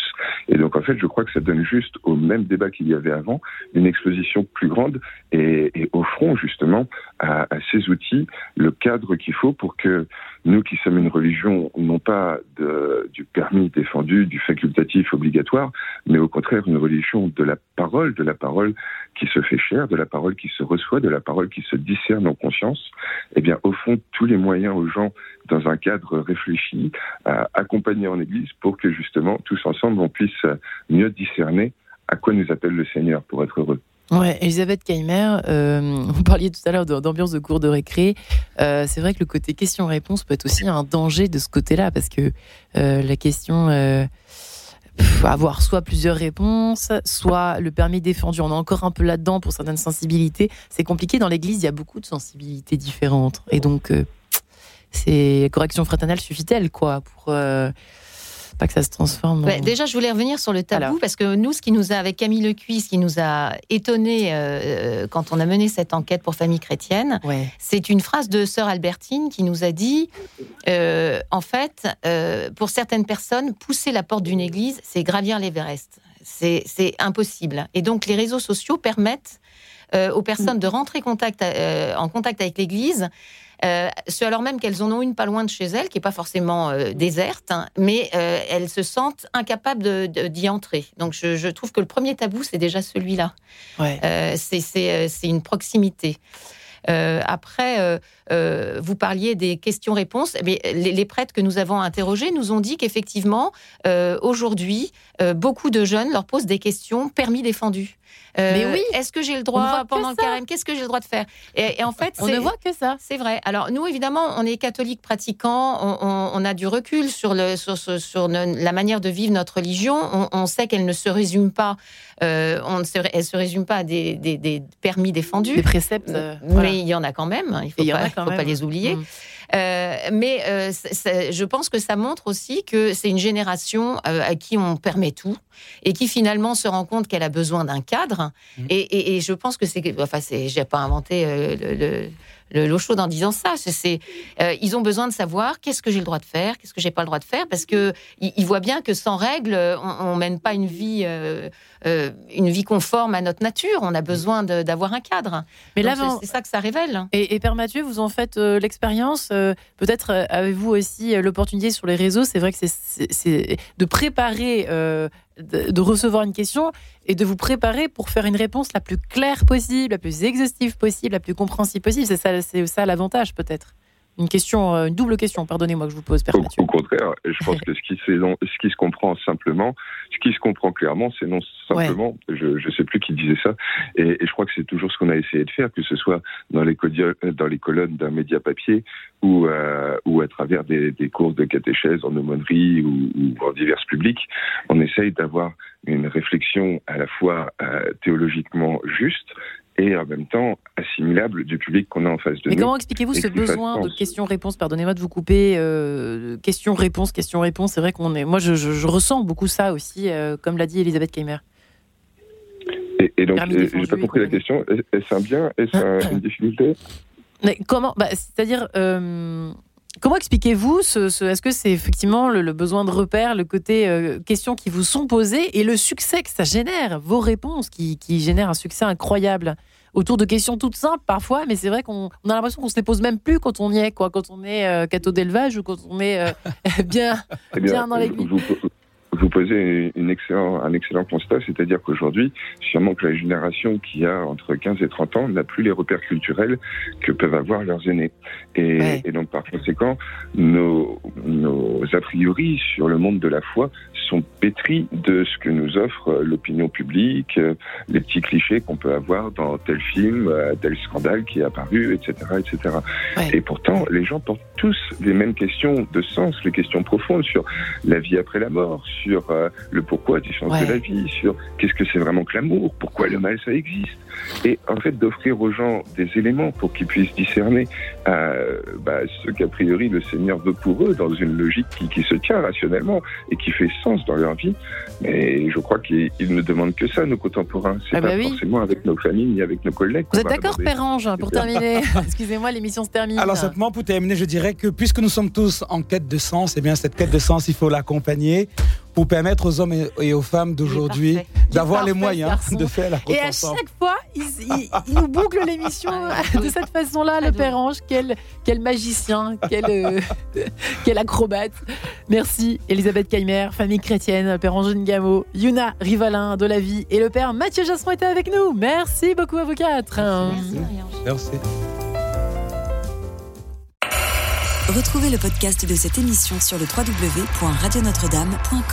Et donc, en fait, je crois que ça donne juste au même débat qu'il y avait avant une exposition plus grande et, et offrons justement à, à, ces outils le cadre qu'il faut pour que nous qui sommes une religion, non pas du permis défendu, du facultatif obligatoire, mais au contraire une religion de la parole, de la parole qui se fait chair, de la parole qui se reçoit, de la parole qui se discerne en conscience, eh bien, offrons tous les moyens aux gens dans un cadre réfléchi, à accompagner en Église pour que justement, tous ensemble, on puisse mieux discerner à quoi nous appelle le Seigneur pour être heureux. Ouais, Elisabeth Keimer, euh, [laughs] vous parliez tout à l'heure d'ambiance de cours de récré. Euh, c'est vrai que le côté question-réponse peut être aussi un danger de ce côté-là, parce que euh, la question, avoir soit plusieurs réponses, soit le permis défendu. On est encore un peu là-dedans pour certaines sensibilités. C'est compliqué. Dans l'Église, il y a beaucoup de sensibilités différentes. Et donc, c'est correction fraternelle suffit-elle, quoi, pour pas que ça se transforme. déjà, je voulais revenir sur le tabou parce que nous, ce qui nous a, avec Camille Lecuy, ce qui nous a étonné euh, quand on a mené cette enquête pour Famille chrétienne, c'est une phrase de sœur Albertine qui nous a dit euh, en fait, euh, pour certaines personnes, pousser la porte d'une église, c'est gravir l'Everest. C'est impossible. Et donc, les réseaux sociaux permettent aux personnes de rentrer contact, en contact avec l'Église euh, ce alors même qu'elles en ont une pas loin de chez elles, qui n'est pas forcément euh, déserte, hein, mais euh, elles se sentent incapables d'y entrer. Donc je, trouve que le premier tabou, c'est déjà celui-là. c'est une proximité. après, vous parliez des questions-réponses. Mais les, les, prêtres que nous avons interrogés nous ont dit qu'effectivement, aujourd'hui, beaucoup de jeunes leur posent des questions permis défendus. Euh, mais oui. Est-ce que j'ai le droit pendant le carême Qu'est-ce que j'ai le droit de faire? Et, en fait, on ne voit que ça. C'est vrai. Alors nous, évidemment, on est catholiques pratiquants, on, a du recul sur, le, sur, la manière de vivre notre religion. On, sait qu'elle ne se résume pas, euh, se, elle se résume pas à des, permis défendus, des préceptes. Euh, mais il y en a quand même. Il faut, pas, faut pas les oublier. Mm. mais je pense que ça montre aussi que c'est une génération à qui on permet tout et qui finalement se rend compte qu'elle a besoin d'un cadre. Mmh. Et, je pense que c'est, enfin, j'ai pas inventé euh, le, l'eau chaude en disant ça. C'est, euh, ils ont besoin de savoir qu'est-ce que j'ai le droit de faire, qu'est-ce que j'ai pas le droit de faire, parce que ils, voient bien que sans règles, on, ne mène pas une vie, euh, euh, une vie conforme à notre nature. On a besoin d'avoir un cadre. Mais là, c'est ça que ça révèle. Et, Père Mathieu, vous en faites l'expérience. Peut-être avez-vous aussi l'opportunité sur les réseaux. C'est vrai que c'est de préparer, de, recevoir une question et de vous préparer pour faire une réponse la plus claire possible, la plus exhaustive possible, la plus compréhensible possible. C'est ça ça l'avantage peut-être. Une question, euh, une double question, pardonnez-moi que je vous pose, Père au, au, contraire, je pense que ce qui, ce qui se comprend simplement, ce qui se comprend clairement, c'est non simplement, je ne sais plus qui disait ça, et, je crois que c'est toujours ce qu'on a essayé de faire, que ce soit dans les, dans les colonnes d'un média papier ou, euh, ou à travers des, des courses de catéchèse en aumônerie ou, ou en divers publics, on essaye d'avoir une réflexion à la fois euh, théologiquement juste, et en même temps assimilable du public qu'on a en face de nous. Mais comment expliquez-vous ce besoin de questions-réponses? Pardonnez-moi de vous couper. Euh, questions-réponses, questions-réponses. C'est vrai qu'on est. Moi, je, ressens beaucoup ça aussi, euh, comme l'a dit Elisabeth Keimer. Et, donc, j'ai pas compris la question. Est-ce un bien? Est-ce une difficulté? Mais comment? Bah, C'est-à-dire. Euh, comment expliquez-vous ce, Est-ce que c'est effectivement le, besoin de repères, le côté questions qui vous sont posées et le succès que ça génère, vos réponses qui, qui génèrent un succès incroyable autour de questions toutes simples parfois, mais c'est vrai qu'on a l'impression qu'on se les pose même plus quand on y est, quoi, quand on est euh, d'élevage ou quand on est euh, [laughs] bien, eh bien, dans l'église vous posez une excellent, un excellent constat, c'est-à-dire qu'aujourd'hui, sûrement que la génération qui a entre 15 et 30 ans n'a plus les repères culturels que peuvent avoir leurs aînés. Et, et donc, par conséquent, nos, nos a priori sur le monde de la foi sont pétris de ce que nous offre l'opinion publique, les petits clichés qu'on peut avoir dans tel film, tel scandale qui est apparu, etc., etc. Et pourtant, les gens portent tous les mêmes questions de sens, les questions profondes sur la vie après la mort, sur euh, le pourquoi du sens de la vie, sur qu'est-ce que c'est vraiment que l'amour, pourquoi le mal ça existe. Et en fait, d'offrir aux gens des éléments pour qu'ils puissent discerner euh, bah, ce qu'a priori le Seigneur veut pour eux dans une logique qui, qui, se tient rationnellement et qui fait sens dans leur vie. Mais je crois qu'ils ne demandent que ça, nos contemporains. C'est ah pas bah forcément avec nos familles ni avec nos collègues. Vous êtes d'accord, Père Ange, pour terminer [laughs] Excusez-moi, l'émission se termine. Alors simplement, pour terminer, je dirais que puisque nous sommes tous en quête de sens, et eh bien cette quête de sens, il faut l'accompagner pour permettre aux hommes et aux femmes d'aujourd'hui d'avoir les moyens de faire la Et à chaque fois, il, nous boucle l'émission [laughs] de cette façon-là, le Père Ange. Quel, quel magicien, quel, euh, [laughs] quel acrobate. Merci, Elisabeth Kaimer, famille chrétienne, Père Ange Ngamo, Yuna Rivalin de la vie et le Père Mathieu Jasson était avec nous. Merci beaucoup à vous quatre. Merci. Merci. Retrouvez le podcast de cette émission sur le www.radionotre-dame.com.